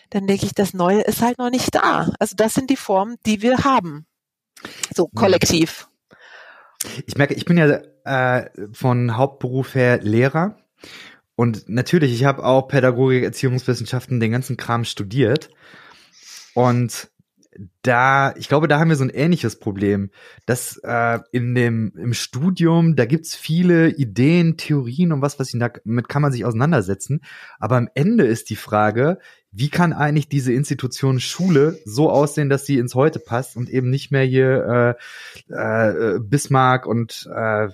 dann denke ich, das Neue ist halt noch nicht da. Also das sind die Formen, die wir haben. So kollektiv. Ich merke, ich bin ja äh, von Hauptberuf her Lehrer. Und natürlich, ich habe auch Pädagogik, Erziehungswissenschaften, den ganzen Kram studiert. Und da, ich glaube, da haben wir so ein ähnliches Problem, dass äh, in dem im Studium, da gibt's viele Ideen, Theorien und was, was ich, damit kann man sich auseinandersetzen. Aber am Ende ist die Frage, wie kann eigentlich diese Institution Schule so aussehen, dass sie ins Heute passt und eben nicht mehr hier äh, äh, Bismarck und äh,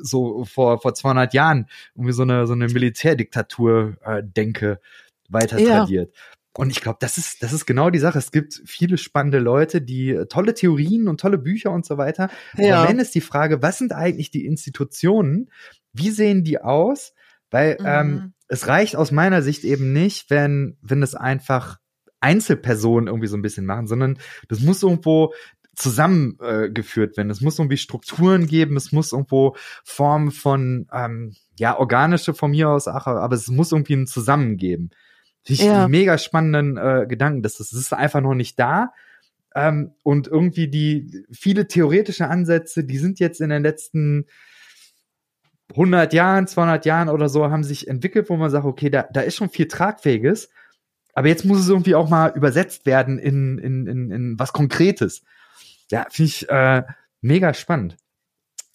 so vor vor 200 Jahren irgendwie so eine so eine Militärdiktatur äh, denke weiter tradiert. Ja. Und ich glaube, das ist, das ist genau die Sache. Es gibt viele spannende Leute, die äh, tolle Theorien und tolle Bücher und so weiter. Ja. Aber wenn ist die Frage, was sind eigentlich die Institutionen? Wie sehen die aus? Weil mhm. ähm, es reicht aus meiner Sicht eben nicht, wenn, wenn es einfach Einzelpersonen irgendwie so ein bisschen machen, sondern das muss irgendwo zusammengeführt äh, werden. Es muss irgendwie Strukturen geben, es muss irgendwo Formen von, ähm, ja, organische von mir aus, aber es muss irgendwie ein Zusammengeben. Ich ja. mega spannenden äh, Gedanken. Das, das ist einfach noch nicht da. Ähm, und irgendwie die viele theoretische Ansätze, die sind jetzt in den letzten 100 Jahren, 200 Jahren oder so, haben sich entwickelt, wo man sagt, okay, da, da ist schon viel Tragfähiges. Aber jetzt muss es irgendwie auch mal übersetzt werden in, in, in, in was Konkretes. Ja, finde ich äh, mega spannend.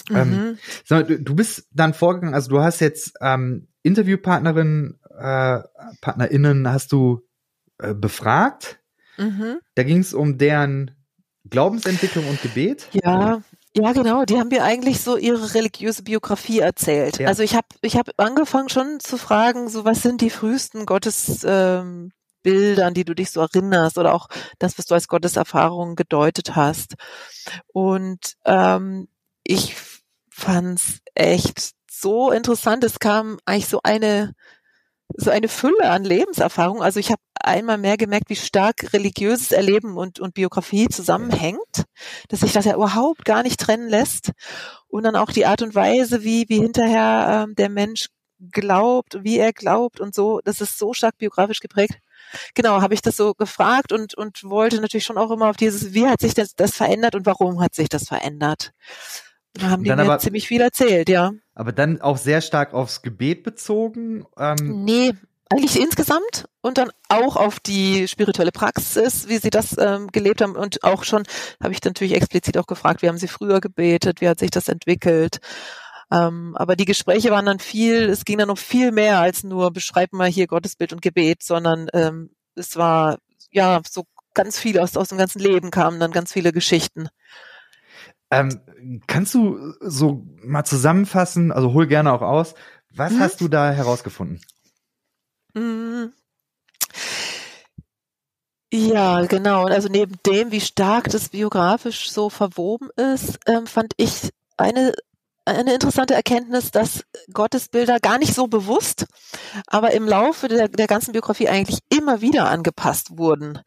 Ähm, mhm. Ähm, so, du, du bist dann vorgegangen, also du hast jetzt ähm, Interviewpartnerinnen äh, PartnerInnen hast du äh, befragt. Mhm. Da ging es um deren Glaubensentwicklung und Gebet. Ja, ja, genau. Die haben mir eigentlich so ihre religiöse Biografie erzählt. Ja. Also ich habe ich hab angefangen schon zu fragen, so was sind die frühesten Gottesbilder, ähm, an die du dich so erinnerst oder auch das, was du als Gotteserfahrung gedeutet hast. Und ähm, ich fand's echt so interessant. Es kam eigentlich so eine so eine Fülle an Lebenserfahrung. Also ich habe einmal mehr gemerkt, wie stark religiöses Erleben und, und Biografie zusammenhängt, dass sich das ja überhaupt gar nicht trennen lässt. Und dann auch die Art und Weise, wie, wie hinterher ähm, der Mensch glaubt, wie er glaubt und so, das ist so stark biografisch geprägt. Genau, habe ich das so gefragt und, und wollte natürlich schon auch immer auf dieses, wie hat sich das, das verändert und warum hat sich das verändert? Da haben die mir aber, ziemlich viel erzählt, ja. Aber dann auch sehr stark aufs Gebet bezogen? Ähm, nee, eigentlich insgesamt und dann auch auf die spirituelle Praxis, wie sie das ähm, gelebt haben und auch schon habe ich natürlich explizit auch gefragt, wie haben sie früher gebetet, wie hat sich das entwickelt. Ähm, aber die Gespräche waren dann viel, es ging dann noch viel mehr als nur beschreib mal hier Gottesbild und Gebet, sondern ähm, es war ja so ganz viel aus, aus dem ganzen Leben kamen dann ganz viele Geschichten. Ähm, kannst du so mal zusammenfassen, also hol gerne auch aus, was hm? hast du da herausgefunden? Hm. Ja, genau. Also neben dem, wie stark das biografisch so verwoben ist, ähm, fand ich eine eine interessante Erkenntnis, dass Gottesbilder gar nicht so bewusst, aber im Laufe der, der ganzen Biografie eigentlich immer wieder angepasst wurden.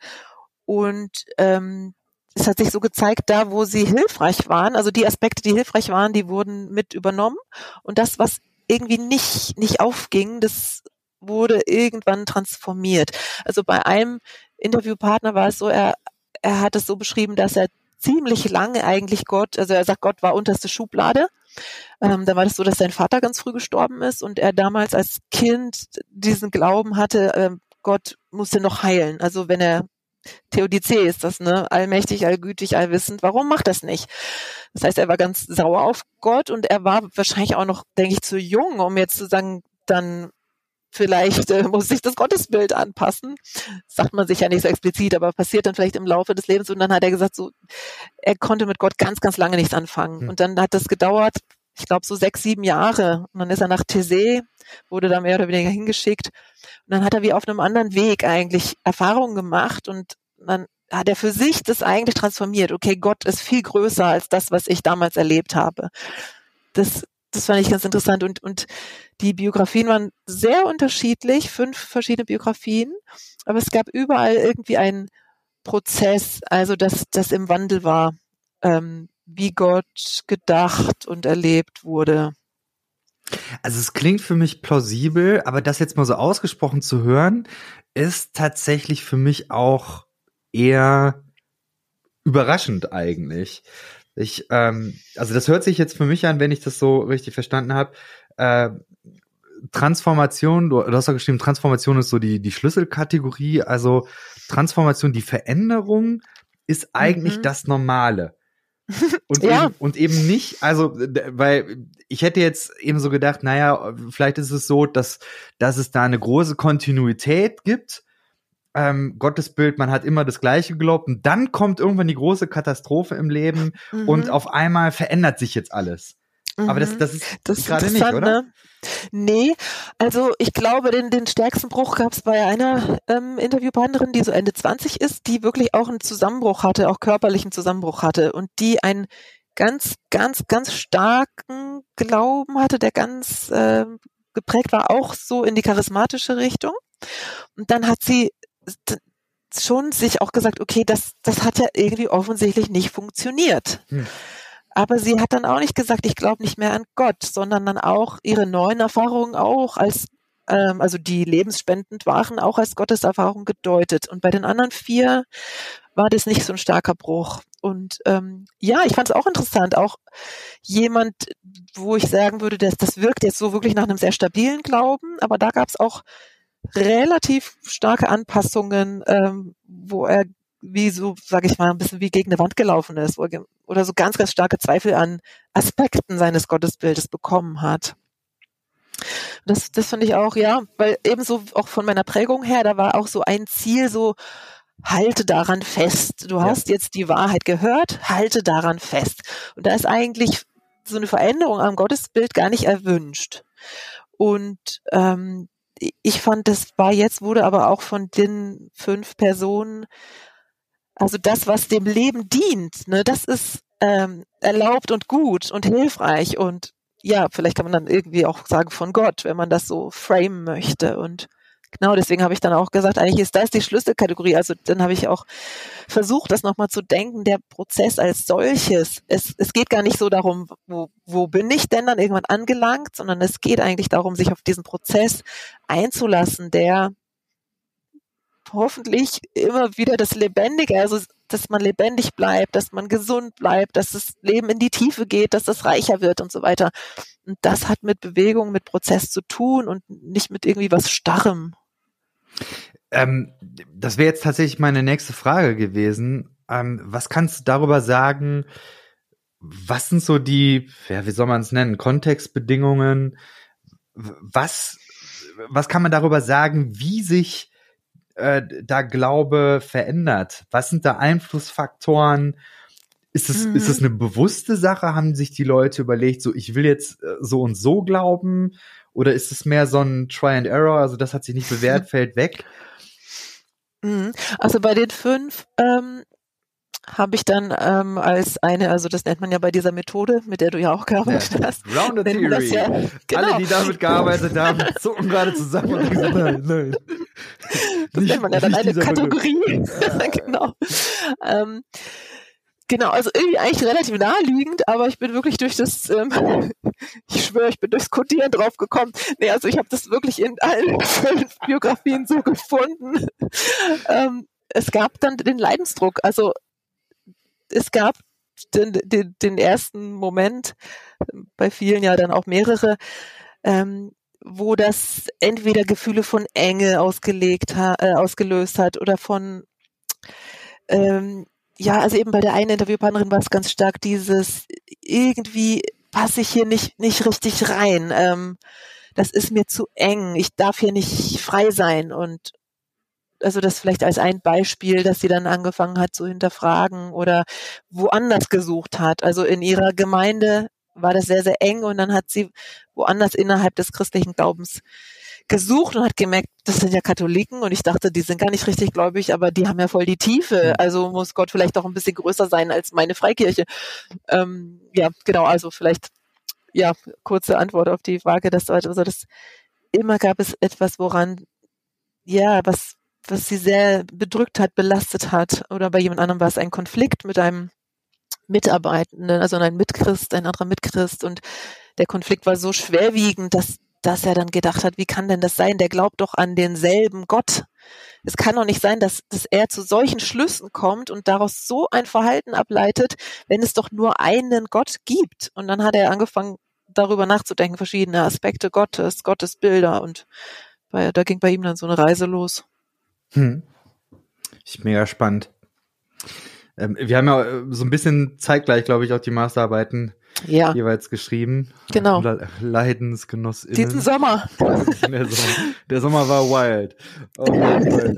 Und ähm, es hat sich so gezeigt, da wo sie hilfreich waren, also die Aspekte, die hilfreich waren, die wurden mit übernommen. Und das, was irgendwie nicht, nicht aufging, das wurde irgendwann transformiert. Also bei einem Interviewpartner war es so, er, er hat es so beschrieben, dass er ziemlich lange eigentlich Gott, also er sagt, Gott war unterste Schublade. Ähm, da war das so, dass sein Vater ganz früh gestorben ist und er damals als Kind diesen Glauben hatte, äh, Gott musste noch heilen. Also wenn er Theodizee ist das, ne? Allmächtig, allgütig, allwissend. Warum macht das nicht? Das heißt, er war ganz sauer auf Gott und er war wahrscheinlich auch noch, denke ich, zu jung, um jetzt zu sagen, dann vielleicht äh, muss sich das Gottesbild anpassen. sagt man sich ja nicht so explizit, aber passiert dann vielleicht im Laufe des Lebens. Und dann hat er gesagt, so, er konnte mit Gott ganz, ganz lange nichts anfangen. Hm. Und dann hat das gedauert, ich glaube, so sechs, sieben Jahre. Und dann ist er nach Thésée, wurde da mehr oder weniger hingeschickt. Und dann hat er wie auf einem anderen Weg eigentlich Erfahrungen gemacht und dann hat er für sich das eigentlich transformiert. Okay, Gott ist viel größer als das, was ich damals erlebt habe. Das, das fand ich ganz interessant. Und, und die Biografien waren sehr unterschiedlich, fünf verschiedene Biografien, aber es gab überall irgendwie einen Prozess, also dass das im Wandel war, ähm, wie Gott gedacht und erlebt wurde. Also es klingt für mich plausibel, aber das jetzt mal so ausgesprochen zu hören, ist tatsächlich für mich auch eher überraschend eigentlich. Ich, ähm, also das hört sich jetzt für mich an, wenn ich das so richtig verstanden habe. Äh, Transformation, du, du hast ja geschrieben, Transformation ist so die, die Schlüsselkategorie. Also Transformation, die Veränderung ist eigentlich mhm. das Normale. Und, *laughs* ja. eben, und eben nicht, also, weil ich hätte jetzt eben so gedacht, naja, vielleicht ist es so, dass, dass es da eine große Kontinuität gibt. Ähm, Gottesbild, man hat immer das Gleiche geglaubt und dann kommt irgendwann die große Katastrophe im Leben mhm. und auf einmal verändert sich jetzt alles. Aber das, mhm. das ist, das gerade nicht, oder? Ne? Nee, also ich glaube, den, den stärksten Bruch gab es bei einer ähm, Interviewpartnerin, die so Ende 20 ist, die wirklich auch einen Zusammenbruch hatte, auch körperlichen Zusammenbruch hatte und die einen ganz, ganz, ganz starken Glauben hatte, der ganz äh, geprägt war, auch so in die charismatische Richtung. Und dann hat sie schon sich auch gesagt, okay, das, das hat ja irgendwie offensichtlich nicht funktioniert. Hm. Aber sie hat dann auch nicht gesagt, ich glaube nicht mehr an Gott, sondern dann auch ihre neuen Erfahrungen auch als, ähm, also die lebensspendend waren, auch als Gotteserfahrung gedeutet. Und bei den anderen vier war das nicht so ein starker Bruch. Und ähm, ja, ich fand es auch interessant, auch jemand, wo ich sagen würde, dass das wirkt jetzt so wirklich nach einem sehr stabilen Glauben, aber da gab es auch relativ starke Anpassungen, ähm, wo er wie so, sage ich mal, ein bisschen wie gegen eine Wand gelaufen ist oder so ganz, ganz starke Zweifel an Aspekten seines Gottesbildes bekommen hat. Das, das finde ich auch, ja, weil ebenso auch von meiner Prägung her, da war auch so ein Ziel, so halte daran fest. Du hast jetzt die Wahrheit gehört, halte daran fest. Und da ist eigentlich so eine Veränderung am Gottesbild gar nicht erwünscht. Und ähm, ich fand, das war jetzt, wurde aber auch von den fünf Personen also das, was dem Leben dient, ne, das ist ähm, erlaubt und gut und hilfreich und ja, vielleicht kann man dann irgendwie auch sagen von Gott, wenn man das so framen möchte. Und genau deswegen habe ich dann auch gesagt, eigentlich ist das die Schlüsselkategorie. Also dann habe ich auch versucht, das nochmal zu denken, der Prozess als solches. Es, es geht gar nicht so darum, wo, wo bin ich denn dann irgendwann angelangt, sondern es geht eigentlich darum, sich auf diesen Prozess einzulassen, der hoffentlich immer wieder das Lebendige, also dass man lebendig bleibt, dass man gesund bleibt, dass das Leben in die Tiefe geht, dass das reicher wird und so weiter. Und das hat mit Bewegung, mit Prozess zu tun und nicht mit irgendwie was Starrem. Ähm, das wäre jetzt tatsächlich meine nächste Frage gewesen. Ähm, was kannst du darüber sagen? Was sind so die, ja, wie soll man es nennen, Kontextbedingungen? Was, was kann man darüber sagen, wie sich äh, da Glaube verändert? Was sind da Einflussfaktoren? Ist es, mhm. ist es eine bewusste Sache? Haben sich die Leute überlegt, so ich will jetzt äh, so und so glauben? Oder ist es mehr so ein Try and Error? Also das hat sich nicht bewährt, *laughs* fällt weg. Mhm. Also bei den fünf ähm, habe ich dann ähm, als eine, also das nennt man ja bei dieser Methode, mit der du ja auch gearbeitet ja. hast. Rounded Theory. *laughs* Ja, genau. Alle, die damit gearbeitet haben, zucken gerade zusammen und sagen, nein, nein. Das nicht, nennt man ja dann eine Kategorie. *laughs* genau. Ähm, Genau, also irgendwie eigentlich relativ naheliegend, aber ich bin wirklich durch das, ähm, *laughs* ich schwöre, ich bin durchs Codieren drauf gekommen. Nee, also ich habe das wirklich in allen fünf Biografien so gefunden. Ähm, es gab dann den Leidensdruck. Also es gab den, den, den ersten Moment, bei vielen ja dann auch mehrere, ähm, wo das entweder Gefühle von Enge ausgelegt ha, äh, ausgelöst hat oder von ähm, ja, also eben bei der einen Interviewpartnerin war es ganz stark dieses, irgendwie passe ich hier nicht, nicht richtig rein. Ähm, das ist mir zu eng. Ich darf hier nicht frei sein. Und also das vielleicht als ein Beispiel, dass sie dann angefangen hat zu hinterfragen oder woanders gesucht hat. Also in ihrer Gemeinde war das sehr, sehr eng und dann hat sie woanders innerhalb des christlichen Glaubens gesucht und hat gemerkt, das sind ja Katholiken und ich dachte, die sind gar nicht richtig gläubig, aber die haben ja voll die Tiefe. Also muss Gott vielleicht auch ein bisschen größer sein als meine Freikirche. Ähm, ja, genau, also vielleicht, ja, kurze Antwort auf die Frage, dass also das immer gab es etwas, woran, ja, was, was sie sehr bedrückt hat, belastet hat. Oder bei jemand anderem war es ein Konflikt mit einem Mitarbeitenden, also ein Mitchrist, ein anderer Mitchrist und der Konflikt war so schwerwiegend, dass dass er dann gedacht hat, wie kann denn das sein? Der glaubt doch an denselben Gott. Es kann doch nicht sein, dass, dass er zu solchen Schlüssen kommt und daraus so ein Verhalten ableitet, wenn es doch nur einen Gott gibt. Und dann hat er angefangen, darüber nachzudenken, verschiedene Aspekte Gottes, Gottes Bilder und bei, da ging bei ihm dann so eine Reise los. Hm. Ich mega spannend. Ähm, wir haben ja äh, so ein bisschen zeitgleich, glaube ich, auch die Masterarbeiten ja. jeweils geschrieben. Genau. Leidensgenossinnen. Diesen Sommer. *laughs* der, Sommer. der Sommer war wild. Oh,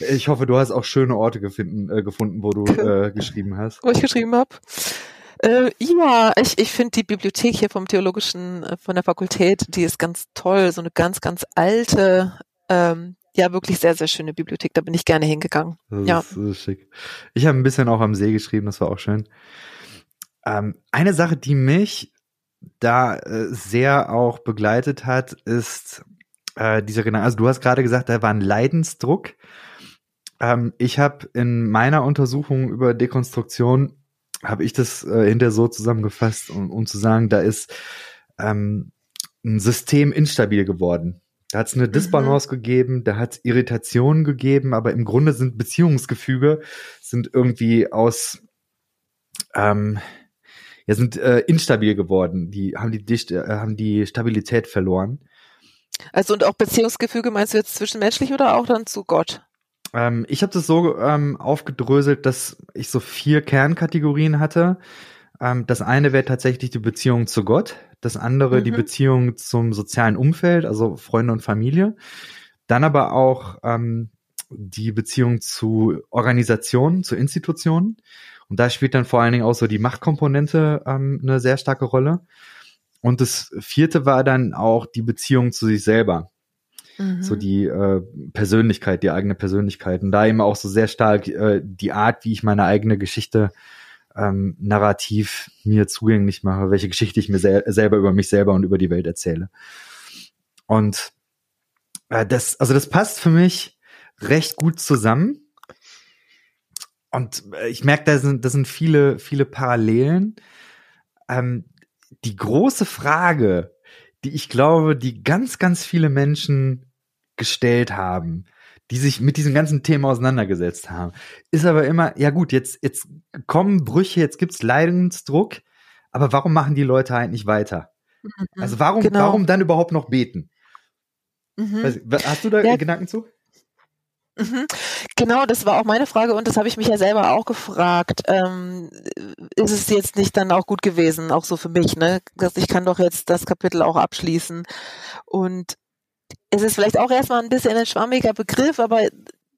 ich hoffe, du hast auch schöne Orte gefunden, äh, gefunden wo du äh, *laughs* geschrieben hast. Wo ich geschrieben habe. Äh, ja, ich, ich finde die Bibliothek hier vom Theologischen, äh, von der Fakultät, die ist ganz toll. So eine ganz, ganz alte, ähm, ja, wirklich sehr, sehr schöne Bibliothek. Da bin ich gerne hingegangen. Das ja. Ist, das ist schick. Ich habe ein bisschen auch am See geschrieben, das war auch schön. Ähm, eine Sache, die mich da äh, sehr auch begleitet hat, ist äh, dieser Gedanke. Also du hast gerade gesagt, da war ein Leidensdruck. Ähm, ich habe in meiner Untersuchung über Dekonstruktion habe ich das äh, hinter so zusammengefasst, um, um zu sagen, da ist ähm, ein System instabil geworden. Da hat es eine. Disbalance mhm. gegeben, da hat es Irritationen gegeben, aber im Grunde sind Beziehungsgefüge sind irgendwie aus ähm, ja, sind äh, instabil geworden. Die haben die, die äh, haben die Stabilität verloren. Also und auch Beziehungsgefüge meinst du jetzt zwischenmenschlich oder auch dann zu Gott? Ähm, ich habe das so ähm, aufgedröselt, dass ich so vier Kernkategorien hatte. Ähm, das eine wäre tatsächlich die Beziehung zu Gott, das andere mhm. die Beziehung zum sozialen Umfeld, also Freunde und Familie. Dann aber auch ähm, die Beziehung zu Organisationen, zu Institutionen und da spielt dann vor allen Dingen auch so die Machtkomponente ähm, eine sehr starke Rolle. Und das vierte war dann auch die Beziehung zu sich selber. Mhm. So die äh, Persönlichkeit, die eigene Persönlichkeit. Und da eben auch so sehr stark äh, die Art, wie ich meine eigene Geschichte ähm, narrativ mir zugänglich mache, welche Geschichte ich mir sel selber über mich selber und über die Welt erzähle. Und äh, das, also das passt für mich recht gut zusammen. Und äh, ich merke, da sind, da sind viele, viele Parallelen. Ähm, die große Frage, die ich glaube, die ganz, ganz viele Menschen gestellt haben, die sich mit diesem ganzen Thema auseinandergesetzt haben, ist aber immer, ja gut, jetzt, jetzt kommen Brüche, jetzt gibt's Leidensdruck, aber warum machen die Leute eigentlich weiter? Mhm, also warum, genau. warum dann überhaupt noch beten? Mhm. Hast du da ja. Gedanken zu? Mhm. Genau, das war auch meine Frage und das habe ich mich ja selber auch gefragt. Ähm, ist es jetzt nicht dann auch gut gewesen, auch so für mich, ne? Ich kann doch jetzt das Kapitel auch abschließen. Und es ist vielleicht auch erstmal ein bisschen ein schwammiger Begriff, aber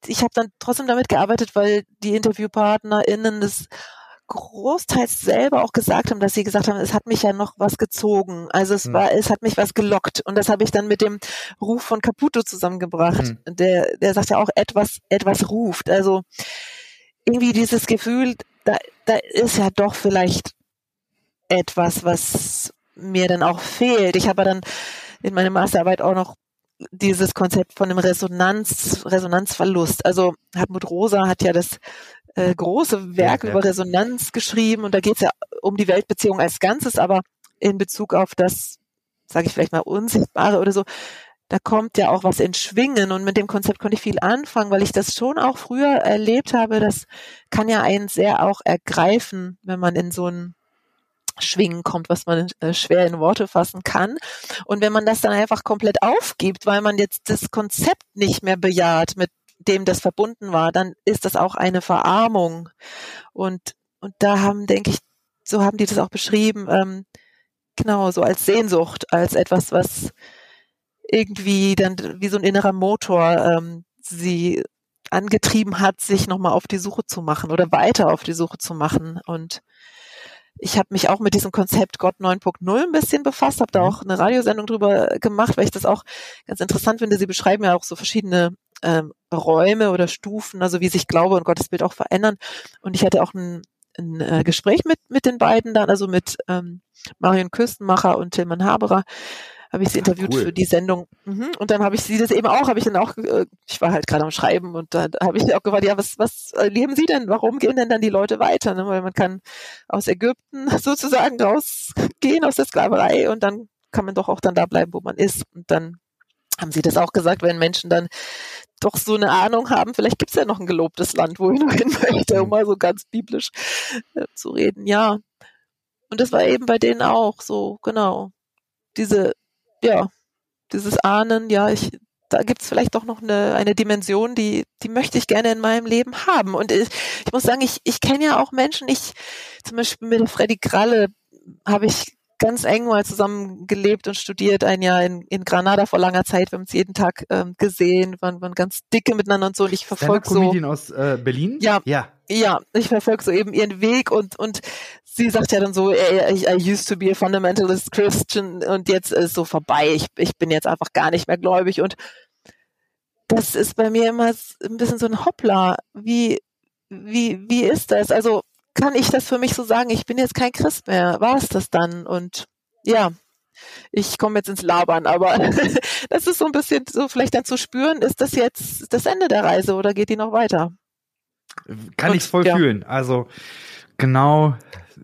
ich habe dann trotzdem damit gearbeitet, weil die InterviewpartnerInnen das großteils selber auch gesagt haben, dass sie gesagt haben, es hat mich ja noch was gezogen. Also es hm. war, es hat mich was gelockt. Und das habe ich dann mit dem Ruf von Caputo zusammengebracht. Hm. Der, der sagt ja auch, etwas, etwas ruft. Also irgendwie dieses Gefühl, da, da ist ja doch vielleicht etwas, was mir dann auch fehlt. Ich habe dann in meiner Masterarbeit auch noch dieses Konzept von einem Resonanz, Resonanzverlust. Also Hartmut Rosa hat ja das äh, große Werk ja, über Resonanz geschrieben und da geht es ja um die Weltbeziehung als Ganzes, aber in Bezug auf das, sage ich vielleicht mal, Unsichtbare oder so, da kommt ja auch was in Schwingen und mit dem Konzept konnte ich viel anfangen, weil ich das schon auch früher erlebt habe. Das kann ja einen sehr auch ergreifen, wenn man in so ein Schwingen kommt, was man äh, schwer in Worte fassen kann. Und wenn man das dann einfach komplett aufgibt, weil man jetzt das Konzept nicht mehr bejaht, mit dem das verbunden war, dann ist das auch eine Verarmung. Und, und da haben, denke ich, so haben die das auch beschrieben, ähm, genau, so als Sehnsucht, als etwas, was irgendwie dann wie so ein innerer Motor ähm, sie angetrieben hat, sich nochmal auf die Suche zu machen oder weiter auf die Suche zu machen. Und ich habe mich auch mit diesem Konzept Gott 9.0 ein bisschen befasst, habe da mhm. auch eine Radiosendung drüber gemacht, weil ich das auch ganz interessant finde. Sie beschreiben ja auch so verschiedene ähm, Räume oder Stufen, also wie sich Glaube und Gottesbild auch verändern. Und ich hatte auch ein, ein äh, Gespräch mit, mit den beiden dann, also mit ähm, Marion Küstenmacher und Tilman Haberer habe ich sie ah, interviewt cool. für die Sendung. Mhm. Und dann habe ich sie das eben auch, habe ich dann auch, äh, ich war halt gerade am Schreiben und da habe ich sie auch gefragt, ja, was, was erleben Sie denn? Warum gehen denn dann die Leute weiter? Ne? Weil man kann aus Ägypten *laughs* sozusagen rausgehen aus der Sklaverei und dann kann man doch auch dann da bleiben, wo man ist. Und dann haben Sie das auch gesagt, wenn Menschen dann doch so eine Ahnung haben, vielleicht gibt es ja noch ein gelobtes Land, wo ich noch *laughs* hin möchte, um mhm. mal so ganz biblisch äh, zu reden. Ja. Und das war eben bei denen auch so, genau. Diese, ja, dieses Ahnen, ja, ich, da gibt es vielleicht doch noch eine, eine Dimension, die, die möchte ich gerne in meinem Leben haben. Und ich, ich muss sagen, ich, ich kenne ja auch Menschen, ich, zum Beispiel mit Freddy Kralle habe ich ganz eng mal zusammen gelebt und studiert, ein Jahr in, in Granada vor langer Zeit. Wir haben uns jeden Tag ähm, gesehen, waren, waren ganz dicke miteinander und so. Und ich verfolge so. Comedian aus äh, Berlin? Ja, ja. Ja, ich verfolge so eben ihren Weg und und sie sagt ja dann so, I, I used to be a fundamentalist Christian und jetzt ist so vorbei. Ich, ich bin jetzt einfach gar nicht mehr gläubig und das ist bei mir immer ein bisschen so ein Hoppla. Wie wie wie ist das? Also kann ich das für mich so sagen, ich bin jetzt kein Christ mehr. War es das dann? Und ja, ich komme jetzt ins Labern, aber *laughs* das ist so ein bisschen so vielleicht dann zu spüren, ist das jetzt das Ende der Reise oder geht die noch weiter? Kann ich voll ja. fühlen. Also genau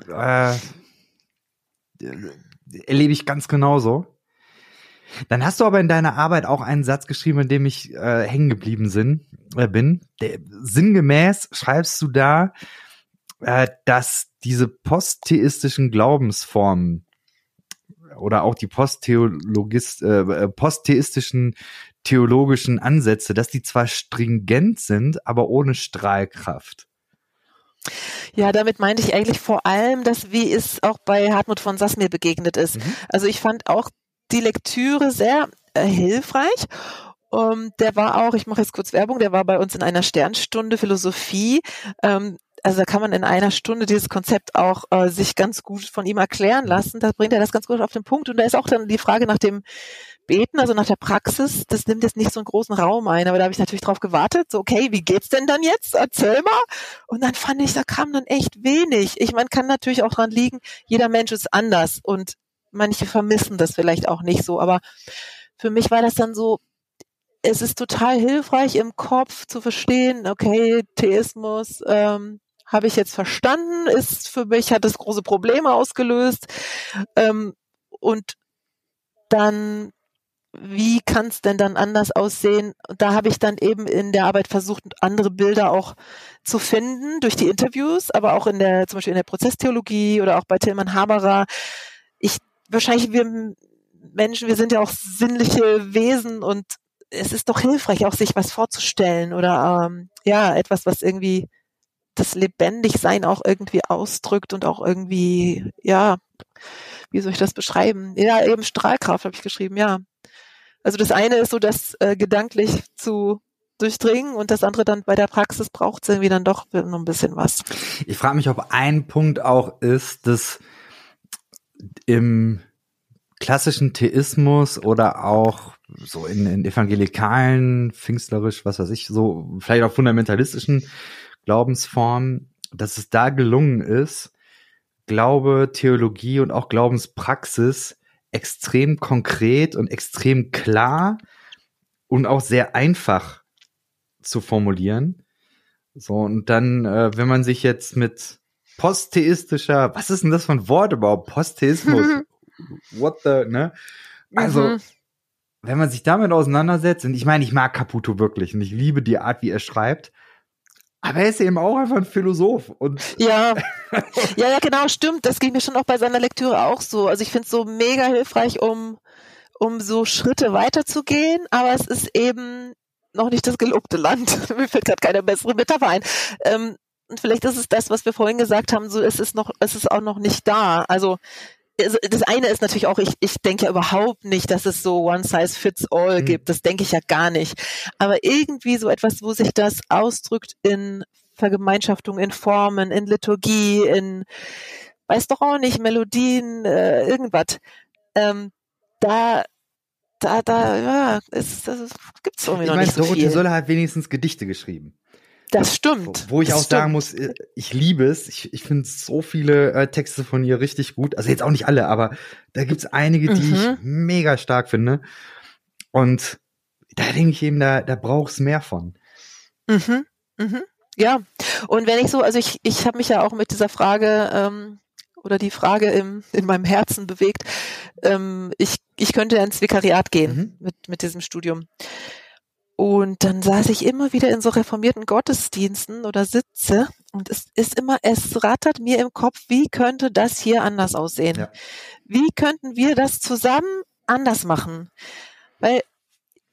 äh, erlebe ich ganz genauso. Dann hast du aber in deiner Arbeit auch einen Satz geschrieben, in dem ich äh, hängen geblieben sind, äh, bin. Der, sinngemäß schreibst du da, äh, dass diese posttheistischen Glaubensformen oder auch die Posttheologist, äh, äh, posttheistischen theologischen Ansätze, dass die zwar stringent sind, aber ohne Strahlkraft. Ja, damit meinte ich eigentlich vor allem, dass wie es auch bei Hartmut von Sass mir begegnet ist. Mhm. Also ich fand auch die Lektüre sehr äh, hilfreich. Um, ähm, der war auch, ich mache jetzt kurz Werbung, der war bei uns in einer Sternstunde Philosophie. Ähm, also da kann man in einer Stunde dieses Konzept auch äh, sich ganz gut von ihm erklären lassen. Da bringt er das ganz gut auf den Punkt. Und da ist auch dann die Frage nach dem Beten, also nach der Praxis. Das nimmt jetzt nicht so einen großen Raum ein, aber da habe ich natürlich drauf gewartet. So, okay, wie geht's denn dann jetzt? Erzähl mal. Und dann fand ich, da kam dann echt wenig. Ich meine, kann natürlich auch dran liegen, jeder Mensch ist anders und manche vermissen das vielleicht auch nicht so. Aber für mich war das dann so, es ist total hilfreich im Kopf zu verstehen, okay, Theismus, ähm, habe ich jetzt verstanden, ist für mich, hat es große Probleme ausgelöst. Ähm, und dann, wie kann es denn dann anders aussehen? Da habe ich dann eben in der Arbeit versucht, andere Bilder auch zu finden durch die Interviews, aber auch in der, zum Beispiel in der Prozesstheologie oder auch bei Tilman Haberer. Ich, wahrscheinlich wir Menschen, wir sind ja auch sinnliche Wesen und es ist doch hilfreich, auch sich was vorzustellen oder ähm, ja, etwas, was irgendwie das Lebendigsein auch irgendwie ausdrückt und auch irgendwie, ja, wie soll ich das beschreiben? Ja, eben Strahlkraft habe ich geschrieben, ja. Also das eine ist so, das äh, gedanklich zu durchdringen und das andere dann bei der Praxis braucht es irgendwie dann doch noch ein bisschen was. Ich frage mich, ob ein Punkt auch ist, dass im klassischen Theismus oder auch so in, in evangelikalen, pfingstlerisch, was weiß ich, so vielleicht auch fundamentalistischen Glaubensformen, dass es da gelungen ist, Glaube, Theologie und auch Glaubenspraxis extrem konkret und extrem klar und auch sehr einfach zu formulieren. So, und dann, äh, wenn man sich jetzt mit posttheistischer, was ist denn das für ein Wort überhaupt? Posttheismus. *laughs* What the, ne? Also, mhm. wenn man sich damit auseinandersetzt, und ich meine, ich mag Caputo wirklich und ich liebe die Art, wie er schreibt, aber er ist eben auch einfach ein Philosoph. Und ja, *laughs* ja, ja, genau, stimmt. Das ging mir schon auch bei seiner Lektüre auch so. Also ich finde es so mega hilfreich, um, um so Schritte weiterzugehen, aber es ist eben noch nicht das gelobte Land. *laughs* mir fällt gerade keine bessere Metapher ein. Ähm, und vielleicht ist es das, was wir vorhin gesagt haben, so es ist noch, es ist auch noch nicht da. Also also das eine ist natürlich auch, ich, ich denke ja überhaupt nicht, dass es so One Size Fits All mhm. gibt. Das denke ich ja gar nicht. Aber irgendwie so etwas, wo sich das ausdrückt in Vergemeinschaftung, in Formen, in Liturgie, in, weiß doch auch nicht, Melodien, äh, irgendwas. Ähm, da, da, da, ja, es, das gibt's irgendwie ich noch mein, nicht so Dorothee viel. Sölle hat wenigstens Gedichte geschrieben. Das stimmt. Wo, ich das auch stimmt. sagen muss, äh, ich liebe es. Ich, ich finde so viele äh, Texte von ihr richtig gut. Also jetzt auch nicht alle, aber da gibt's einige, die mhm. ich mega stark finde. Und da denke ich eben, da, da brauchst mehr von. Mhm. Mhm. Ja. Und wenn ich so, also ich, ich habe mich ja auch mit dieser Frage ähm, oder die Frage im, in meinem Herzen bewegt. Ähm, ich, ich könnte ins Vikariat gehen mhm. mit, mit diesem Studium. Und dann saß ich immer wieder in so reformierten Gottesdiensten oder sitze und es ist immer, es rattert mir im Kopf, wie könnte das hier anders aussehen? Ja. Wie könnten wir das zusammen anders machen? Weil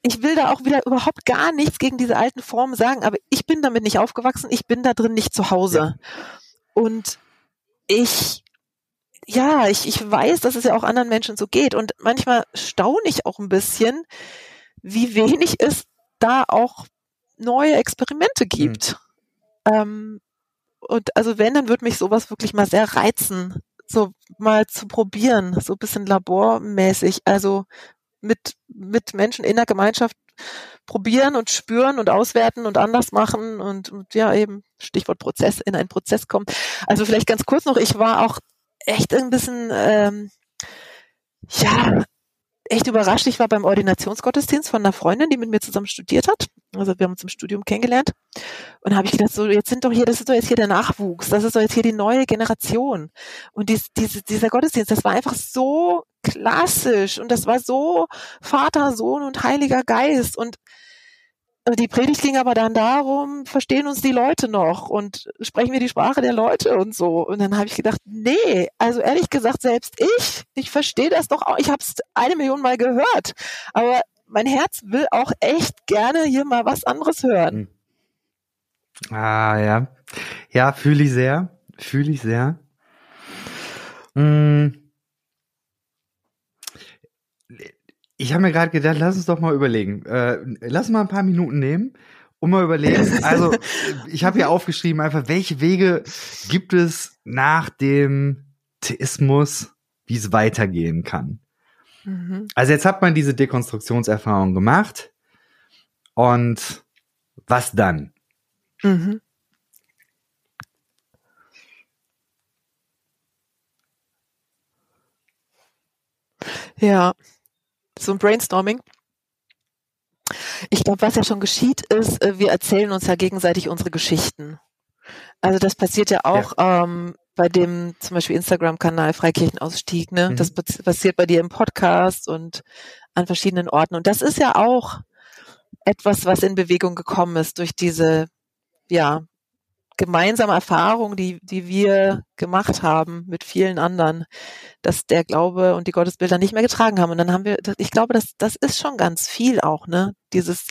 ich will da auch wieder überhaupt gar nichts gegen diese alten Formen sagen, aber ich bin damit nicht aufgewachsen, ich bin da drin nicht zu Hause. Und ich, ja, ich, ich weiß, dass es ja auch anderen Menschen so geht. Und manchmal staune ich auch ein bisschen, wie wenig es da auch neue Experimente gibt. Mhm. Ähm, und also wenn, dann würde mich sowas wirklich mal sehr reizen, so mal zu probieren, so ein bisschen labormäßig, also mit, mit Menschen in der Gemeinschaft probieren und spüren und auswerten und anders machen und, und ja eben Stichwort Prozess in einen Prozess kommen. Also vielleicht ganz kurz noch, ich war auch echt ein bisschen ähm, ja echt überrascht. Ich war beim Ordinationsgottesdienst von einer Freundin, die mit mir zusammen studiert hat. Also wir haben uns im Studium kennengelernt. Und habe ich gedacht, so jetzt sind doch hier, das ist doch jetzt hier der Nachwuchs, das ist doch jetzt hier die neue Generation. Und dies, diese, dieser Gottesdienst, das war einfach so klassisch und das war so Vater, Sohn und Heiliger Geist. Und die Predigt ging aber dann darum, verstehen uns die Leute noch und sprechen wir die Sprache der Leute und so. Und dann habe ich gedacht, nee, also ehrlich gesagt, selbst ich, ich verstehe das doch auch, ich habe es eine Million Mal gehört, aber mein Herz will auch echt gerne hier mal was anderes hören. Hm. Ah ja, ja, fühle ich sehr, fühle ich sehr. Hm. Ich habe mir gerade gedacht, lass uns doch mal überlegen. Äh, lass mal ein paar Minuten nehmen und mal überlegen. Also, *laughs* ich habe hier aufgeschrieben, einfach, welche Wege gibt es nach dem Theismus, wie es weitergehen kann. Mhm. Also jetzt hat man diese Dekonstruktionserfahrung gemacht. Und was dann? Mhm. Ja, so ein Brainstorming. Ich glaube, was ja schon geschieht, ist, äh, wir erzählen uns ja gegenseitig unsere Geschichten. Also das passiert ja auch ja. Ähm, bei dem zum Beispiel Instagram-Kanal Freikirchenausstieg. Ne? Mhm. Das passiert bei dir im Podcast und an verschiedenen Orten. Und das ist ja auch etwas, was in Bewegung gekommen ist durch diese ja gemeinsame Erfahrung, die, die wir gemacht haben mit vielen anderen, dass der Glaube und die Gottesbilder nicht mehr getragen haben. Und dann haben wir, ich glaube, das, das ist schon ganz viel auch, ne? Dieses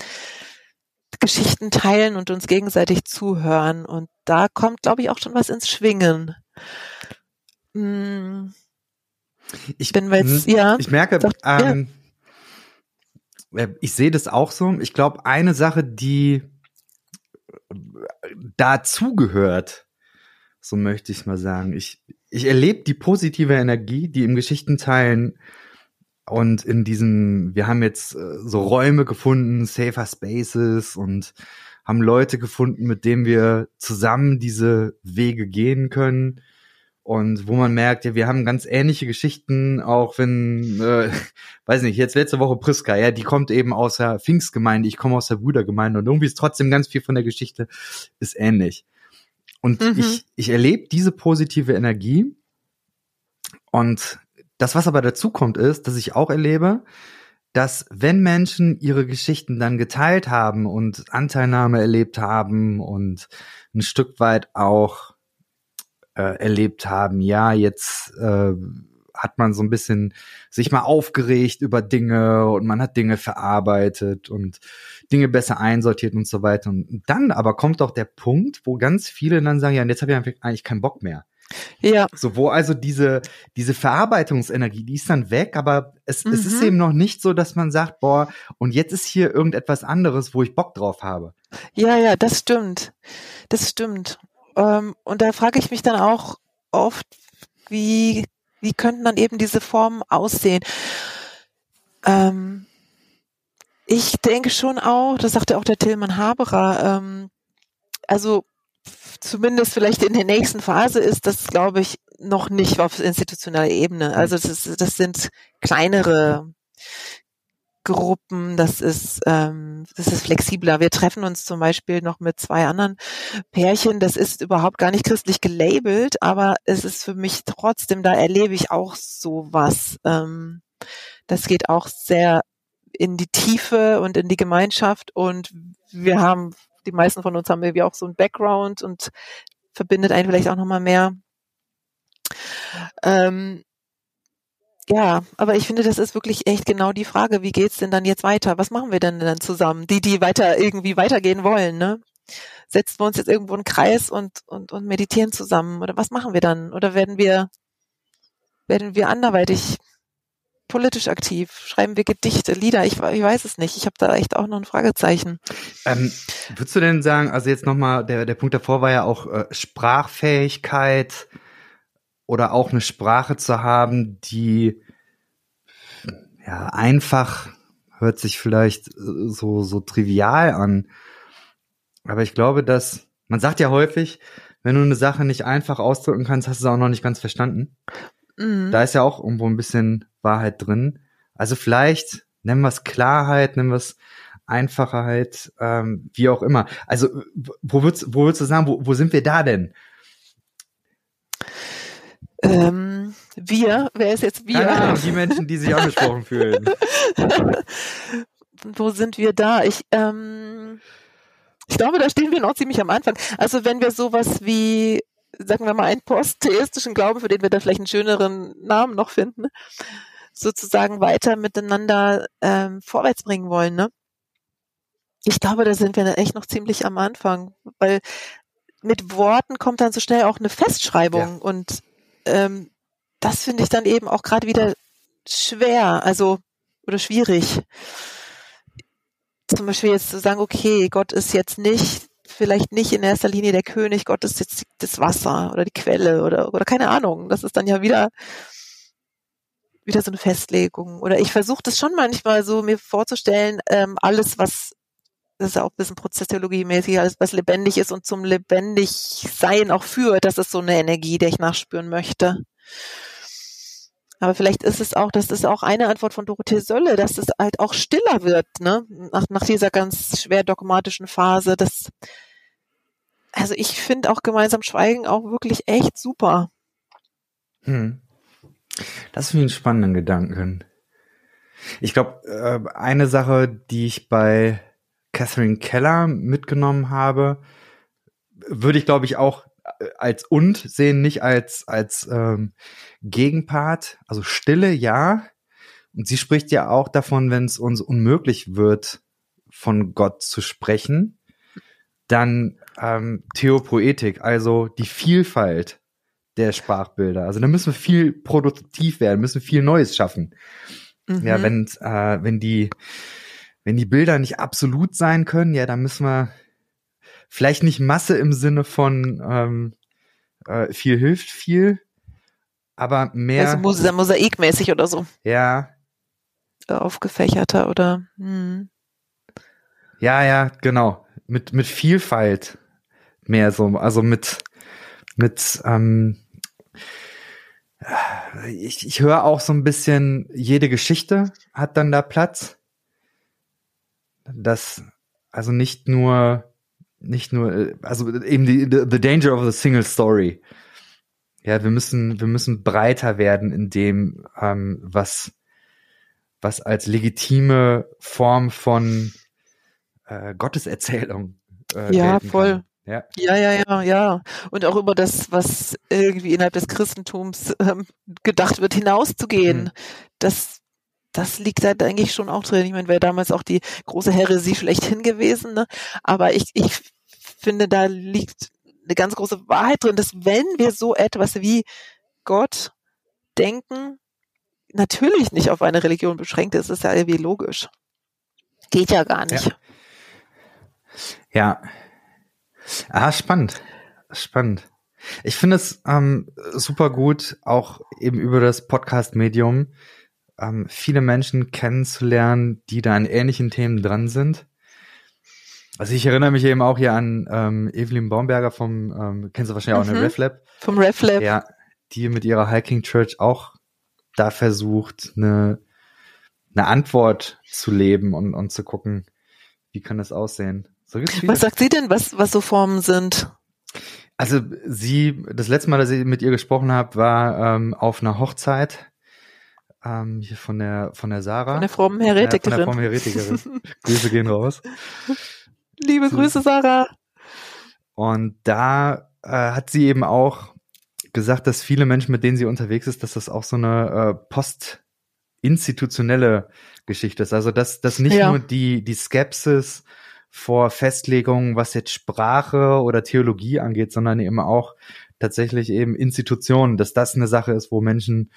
Geschichten teilen und uns gegenseitig zuhören. Und da kommt, glaube ich, auch schon was ins Schwingen. Hm. Ich bin jetzt, hm, ja. Ich merke, doch, ähm, ja. Äh, ich sehe das auch so. Ich glaube, eine Sache, die dazugehört, so möchte ich mal sagen. Ich, ich erlebe die positive Energie, die im Geschichtenteilen und in diesem, wir haben jetzt äh, so Räume gefunden, Safer Spaces und haben Leute gefunden, mit denen wir zusammen diese Wege gehen können und wo man merkt, ja, wir haben ganz ähnliche Geschichten, auch wenn, äh, *laughs* weiß nicht, jetzt letzte Woche Priska, ja, die kommt eben aus der Pfingstgemeinde, ich komme aus der Brüdergemeinde und irgendwie ist trotzdem ganz viel von der Geschichte ist ähnlich. Und mhm. ich, ich erlebe diese positive Energie und das, was aber dazu kommt, ist, dass ich auch erlebe, dass wenn Menschen ihre Geschichten dann geteilt haben und Anteilnahme erlebt haben und ein Stück weit auch äh, erlebt haben, ja, jetzt äh, hat man so ein bisschen sich mal aufgeregt über Dinge und man hat Dinge verarbeitet und Dinge besser einsortiert und so weiter. Und dann aber kommt doch der Punkt, wo ganz viele dann sagen, ja, und jetzt habe ich eigentlich keinen Bock mehr. Ja. So, wo also diese, diese Verarbeitungsenergie, die ist dann weg, aber es, mhm. es ist mhm. eben noch nicht so, dass man sagt, boah, und jetzt ist hier irgendetwas anderes, wo ich Bock drauf habe. Ja, ja, das stimmt. Das stimmt. Ähm, und da frage ich mich dann auch oft, wie, wie könnten dann eben diese Formen aussehen? Ähm, ich denke schon auch, das sagte auch der Tillmann Haberer, ähm, also zumindest vielleicht in der nächsten Phase ist das, glaube ich, noch nicht auf institutioneller Ebene. Also das, das sind kleinere Gruppen, das ist, ähm, das ist flexibler. Wir treffen uns zum Beispiel noch mit zwei anderen Pärchen. Das ist überhaupt gar nicht christlich gelabelt, aber es ist für mich trotzdem, da erlebe ich auch sowas. Ähm, das geht auch sehr in die Tiefe und in die Gemeinschaft und wir haben, die meisten von uns haben irgendwie auch so ein Background und verbindet einen vielleicht auch nochmal mehr. Ähm, ja, aber ich finde, das ist wirklich echt genau die Frage, wie geht's denn dann jetzt weiter? Was machen wir denn dann zusammen? Die, die weiter irgendwie weitergehen wollen, ne? Setzen wir uns jetzt irgendwo in einen Kreis und, und, und meditieren zusammen? Oder was machen wir dann? Oder werden wir, werden wir anderweitig politisch aktiv? Schreiben wir Gedichte, Lieder? Ich, ich weiß es nicht. Ich habe da echt auch noch ein Fragezeichen. Ähm, würdest du denn sagen, also jetzt nochmal, der, der Punkt davor war ja auch äh, Sprachfähigkeit, oder auch eine Sprache zu haben, die ja einfach hört sich vielleicht so so trivial an, aber ich glaube, dass man sagt ja häufig, wenn du eine Sache nicht einfach ausdrücken kannst, hast du es auch noch nicht ganz verstanden. Mhm. Da ist ja auch irgendwo ein bisschen Wahrheit drin. Also vielleicht nennen wir es Klarheit, nennen wir es Einfachheit, ähm, wie auch immer. Also wo würdest, wo würdest du sagen, wo, wo sind wir da denn? Ähm, wir, wer ist jetzt wir? Ahnung, die Menschen, die sich angesprochen fühlen. *laughs* Wo sind wir da? Ich, ähm, ich glaube, da stehen wir noch ziemlich am Anfang. Also wenn wir sowas wie, sagen wir mal, einen posttheistischen Glauben, für den wir da vielleicht einen schöneren Namen noch finden, sozusagen weiter miteinander ähm, vorwärts bringen wollen, ne? Ich glaube, da sind wir echt noch ziemlich am Anfang, weil mit Worten kommt dann so schnell auch eine Festschreibung ja. und ähm, das finde ich dann eben auch gerade wieder schwer, also oder schwierig. Zum Beispiel jetzt zu sagen, okay, Gott ist jetzt nicht, vielleicht nicht in erster Linie der König, Gott ist jetzt das Wasser oder die Quelle oder, oder keine Ahnung. Das ist dann ja wieder, wieder so eine Festlegung. Oder ich versuche das schon manchmal so mir vorzustellen, ähm, alles, was das ist ja auch ein bisschen Prozesstheologie-mäßig, alles was lebendig ist und zum Lebendigsein auch führt, das ist so eine Energie, der ich nachspüren möchte. Aber vielleicht ist es auch, das ist auch eine Antwort von Dorothee Sölle, dass es halt auch stiller wird, ne? Nach, nach dieser ganz schwer dogmatischen Phase. Das, also ich finde auch gemeinsam Schweigen auch wirklich echt super. Hm. Das finde ich einen spannenden Gedanken. Ich glaube, äh, eine Sache, die ich bei Catherine Keller mitgenommen habe, würde ich, glaube ich, auch äh, als und sehen, nicht als, als ähm, Gegenpart. Also Stille, ja. Und sie spricht ja auch davon, wenn es uns unmöglich wird, von Gott zu sprechen, dann ähm, Theopoetik, also die Vielfalt der Sprachbilder. Also da müssen wir viel produktiv werden, müssen viel Neues schaffen. Mhm. Ja, wenn, äh, wenn die, wenn die Bilder nicht absolut sein können, ja, dann müssen wir vielleicht nicht Masse im Sinne von ähm, äh, viel hilft viel, aber mehr. Also mosaikmäßig oder so. Ja. Aufgefächerter oder. Hm. Ja, ja, genau. Mit, mit Vielfalt mehr so, also mit, mit, ähm, ich, ich höre auch so ein bisschen, jede Geschichte hat dann da Platz. Das, also nicht nur, nicht nur, also eben die, the, danger of the single story. Ja, wir müssen, wir müssen breiter werden in dem, ähm, was, was als legitime Form von äh, Gotteserzählung. Äh, ja, voll. Ja. ja, ja, ja, ja. Und auch über das, was irgendwie innerhalb des Christentums ähm, gedacht wird, hinauszugehen. Mhm. Das, das liegt da eigentlich schon auch drin. Ich meine, wäre damals auch die große Heresie schlechthin gewesen. Ne? Aber ich, ich finde, da liegt eine ganz große Wahrheit drin, dass wenn wir so etwas wie Gott denken, natürlich nicht auf eine Religion beschränkt ist, ist ja irgendwie logisch. Geht ja gar nicht. Ja. Ja. Ah, spannend. Spannend. Ich finde es ähm, super gut, auch eben über das Podcast-Medium ähm, viele Menschen kennenzulernen, die da an ähnlichen Themen dran sind. Also ich erinnere mich eben auch hier an ähm, Evelyn Baumberger vom, ähm, kennst du wahrscheinlich mhm. auch, eine RefLab. Vom RefLab. Ja, die mit ihrer Hiking Church auch da versucht, eine, eine Antwort zu leben und, und zu gucken, wie kann das aussehen. So was sagt sie denn, was, was so Formen sind? Also sie, das letzte Mal, dass ich mit ihr gesprochen habe, war ähm, auf einer Hochzeit ähm, hier von der von der Sarah. Von der frommen Heretikerin. Ja, von der frommen Heretikerin. Grüße gehen raus. *laughs* Liebe Grüße, Sarah. Und da äh, hat sie eben auch gesagt, dass viele Menschen, mit denen sie unterwegs ist, dass das auch so eine äh, postinstitutionelle Geschichte ist. Also dass, dass nicht ja. nur die, die Skepsis vor Festlegungen, was jetzt Sprache oder Theologie angeht, sondern eben auch tatsächlich eben Institutionen, dass das eine Sache ist, wo Menschen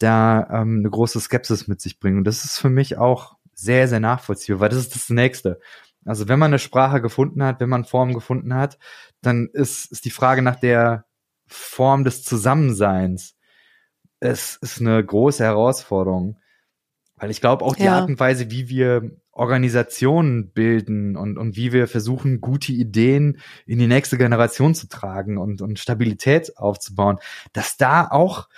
da ähm, eine große Skepsis mit sich bringen. Und das ist für mich auch sehr, sehr nachvollziehbar, weil das ist das Nächste. Also wenn man eine Sprache gefunden hat, wenn man Form gefunden hat, dann ist, ist die Frage nach der Form des Zusammenseins. Es ist eine große Herausforderung. Weil ich glaube auch die ja. Art und Weise, wie wir Organisationen bilden und, und wie wir versuchen, gute Ideen in die nächste Generation zu tragen und, und Stabilität aufzubauen, dass da auch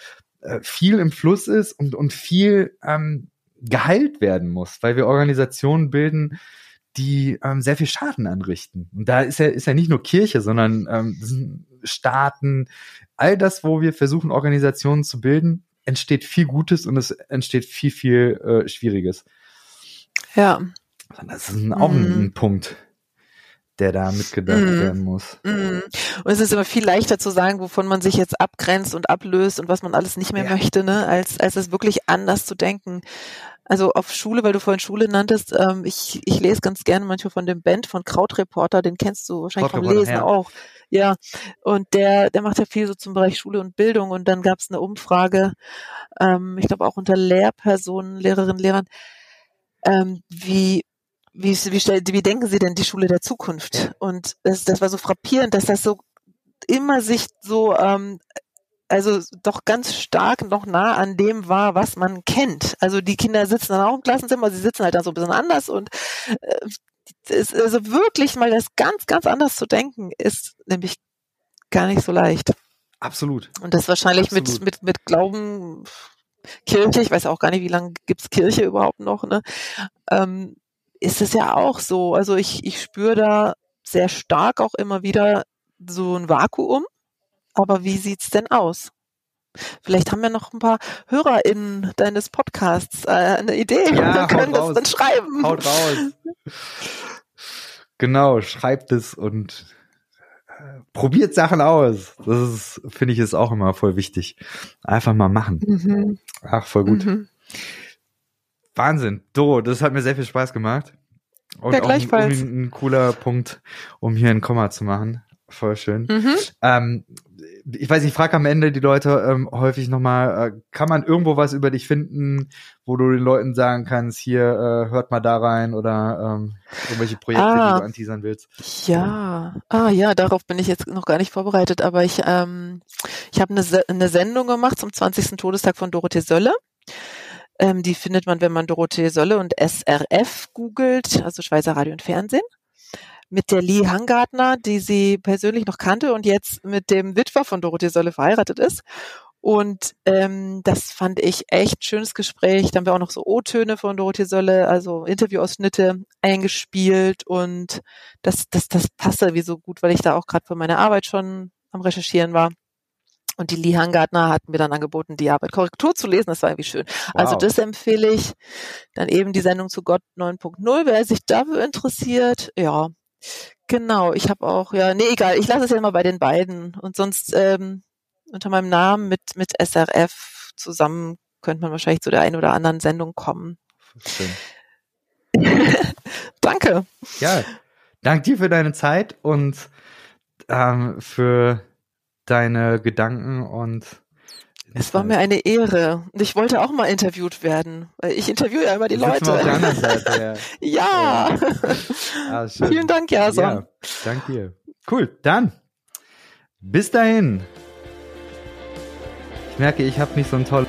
äh, viel im Fluss ist und, und viel ähm, geheilt werden muss, weil wir Organisationen bilden, die ähm, sehr viel Schaden anrichten. Und da ist ja, ist ja nicht nur Kirche, sondern ähm, Staaten, all das, wo wir versuchen, Organisationen zu bilden, entsteht viel Gutes und es entsteht viel, viel äh, Schwieriges. Ja. Das ist auch mhm. ein, Punkt, der da mitgedacht mhm. werden muss. Mhm. Und es ist immer viel leichter zu sagen, wovon man sich jetzt abgrenzt und ablöst und was man alles nicht mehr ja. möchte, ne, als, als es wirklich anders zu denken. Also auf Schule, weil du vorhin Schule nanntest, ähm, ich, ich lese ganz gerne manchmal von dem Band von Krautreporter, den kennst du wahrscheinlich vom Lesen ja. auch. Ja, und der, der macht ja viel so zum Bereich Schule und Bildung und dann gab es eine Umfrage, ähm, ich glaube auch unter Lehrpersonen, Lehrerinnen, Lehrern, ähm, wie wie, wie, wie denken Sie denn die Schule der Zukunft? Und das, das war so frappierend, dass das so immer sich so ähm, also doch ganz stark noch nah an dem war, was man kennt. Also die Kinder sitzen dann auch im Klassenzimmer, sie sitzen halt dann so ein bisschen anders und äh, ist, also wirklich mal das ganz, ganz anders zu denken, ist nämlich gar nicht so leicht. Absolut. Und das wahrscheinlich Absolut. mit, mit, mit Glauben, Kirche, ich weiß auch gar nicht, wie lange gibt's Kirche überhaupt noch, ne? Ähm, ist es ja auch so. Also ich, ich spüre da sehr stark auch immer wieder so ein Vakuum aber wie sieht's denn aus? Vielleicht haben wir noch ein paar HörerInnen deines Podcasts äh, eine Idee. Ja, *laughs* dann können das dann schreiben. Haut raus. Genau, schreibt es und probiert Sachen aus. Das ist, finde ich, ist auch immer voll wichtig. Einfach mal machen. Mhm. Ach, voll gut. Mhm. Wahnsinn. Doro, das hat mir sehr viel Spaß gemacht. Und ja, auch ein, ein, ein, cooler Punkt, um hier ein Komma zu machen. Voll schön. Mhm. Ähm, ich weiß, ich frage am Ende die Leute ähm, häufig nochmal, äh, kann man irgendwo was über dich finden, wo du den Leuten sagen kannst, hier, äh, hört mal da rein oder ähm, irgendwelche Projekte, ah, die du anteasern willst? Ja, ah ja, darauf bin ich jetzt noch gar nicht vorbereitet, aber ich, ähm, ich habe eine, eine Sendung gemacht zum 20. Todestag von Dorothee Sölle. Ähm, die findet man, wenn man Dorothee Sölle und SRF googelt, also Schweizer Radio und Fernsehen mit der Lee Hangartner, die sie persönlich noch kannte und jetzt mit dem Witwer von Dorothee Sölle verheiratet ist. Und ähm, das fand ich echt schönes Gespräch. Dann haben wir auch noch so O-Töne von Dorothee Sölle, also Interviewausschnitte eingespielt und das, das, das passte wie so gut, weil ich da auch gerade für meine Arbeit schon am Recherchieren war. Und die Lee Hangartner hat mir dann angeboten, die Arbeit Korrektur zu lesen. Das war irgendwie schön. Also wow. Also das empfehle ich. Dann eben die Sendung zu Gott 9.0, wer sich dafür interessiert. Ja, Genau, ich habe auch, ja, nee, egal, ich lasse es ja mal bei den beiden. Und sonst ähm, unter meinem Namen mit, mit SRF zusammen könnte man wahrscheinlich zu der einen oder anderen Sendung kommen. Schön. *laughs* Danke. Ja, danke dir für deine Zeit und ähm, für deine Gedanken und es war mir eine Ehre. Und ich wollte auch mal interviewt werden. Weil ich interviewe ja immer die Leute. Auf der anderen Seite, *laughs* ja. ja. Ah, Vielen Dank, Jason. Ja, danke dir. Cool, dann. Bis dahin. Ich merke, ich habe nicht so ein tolles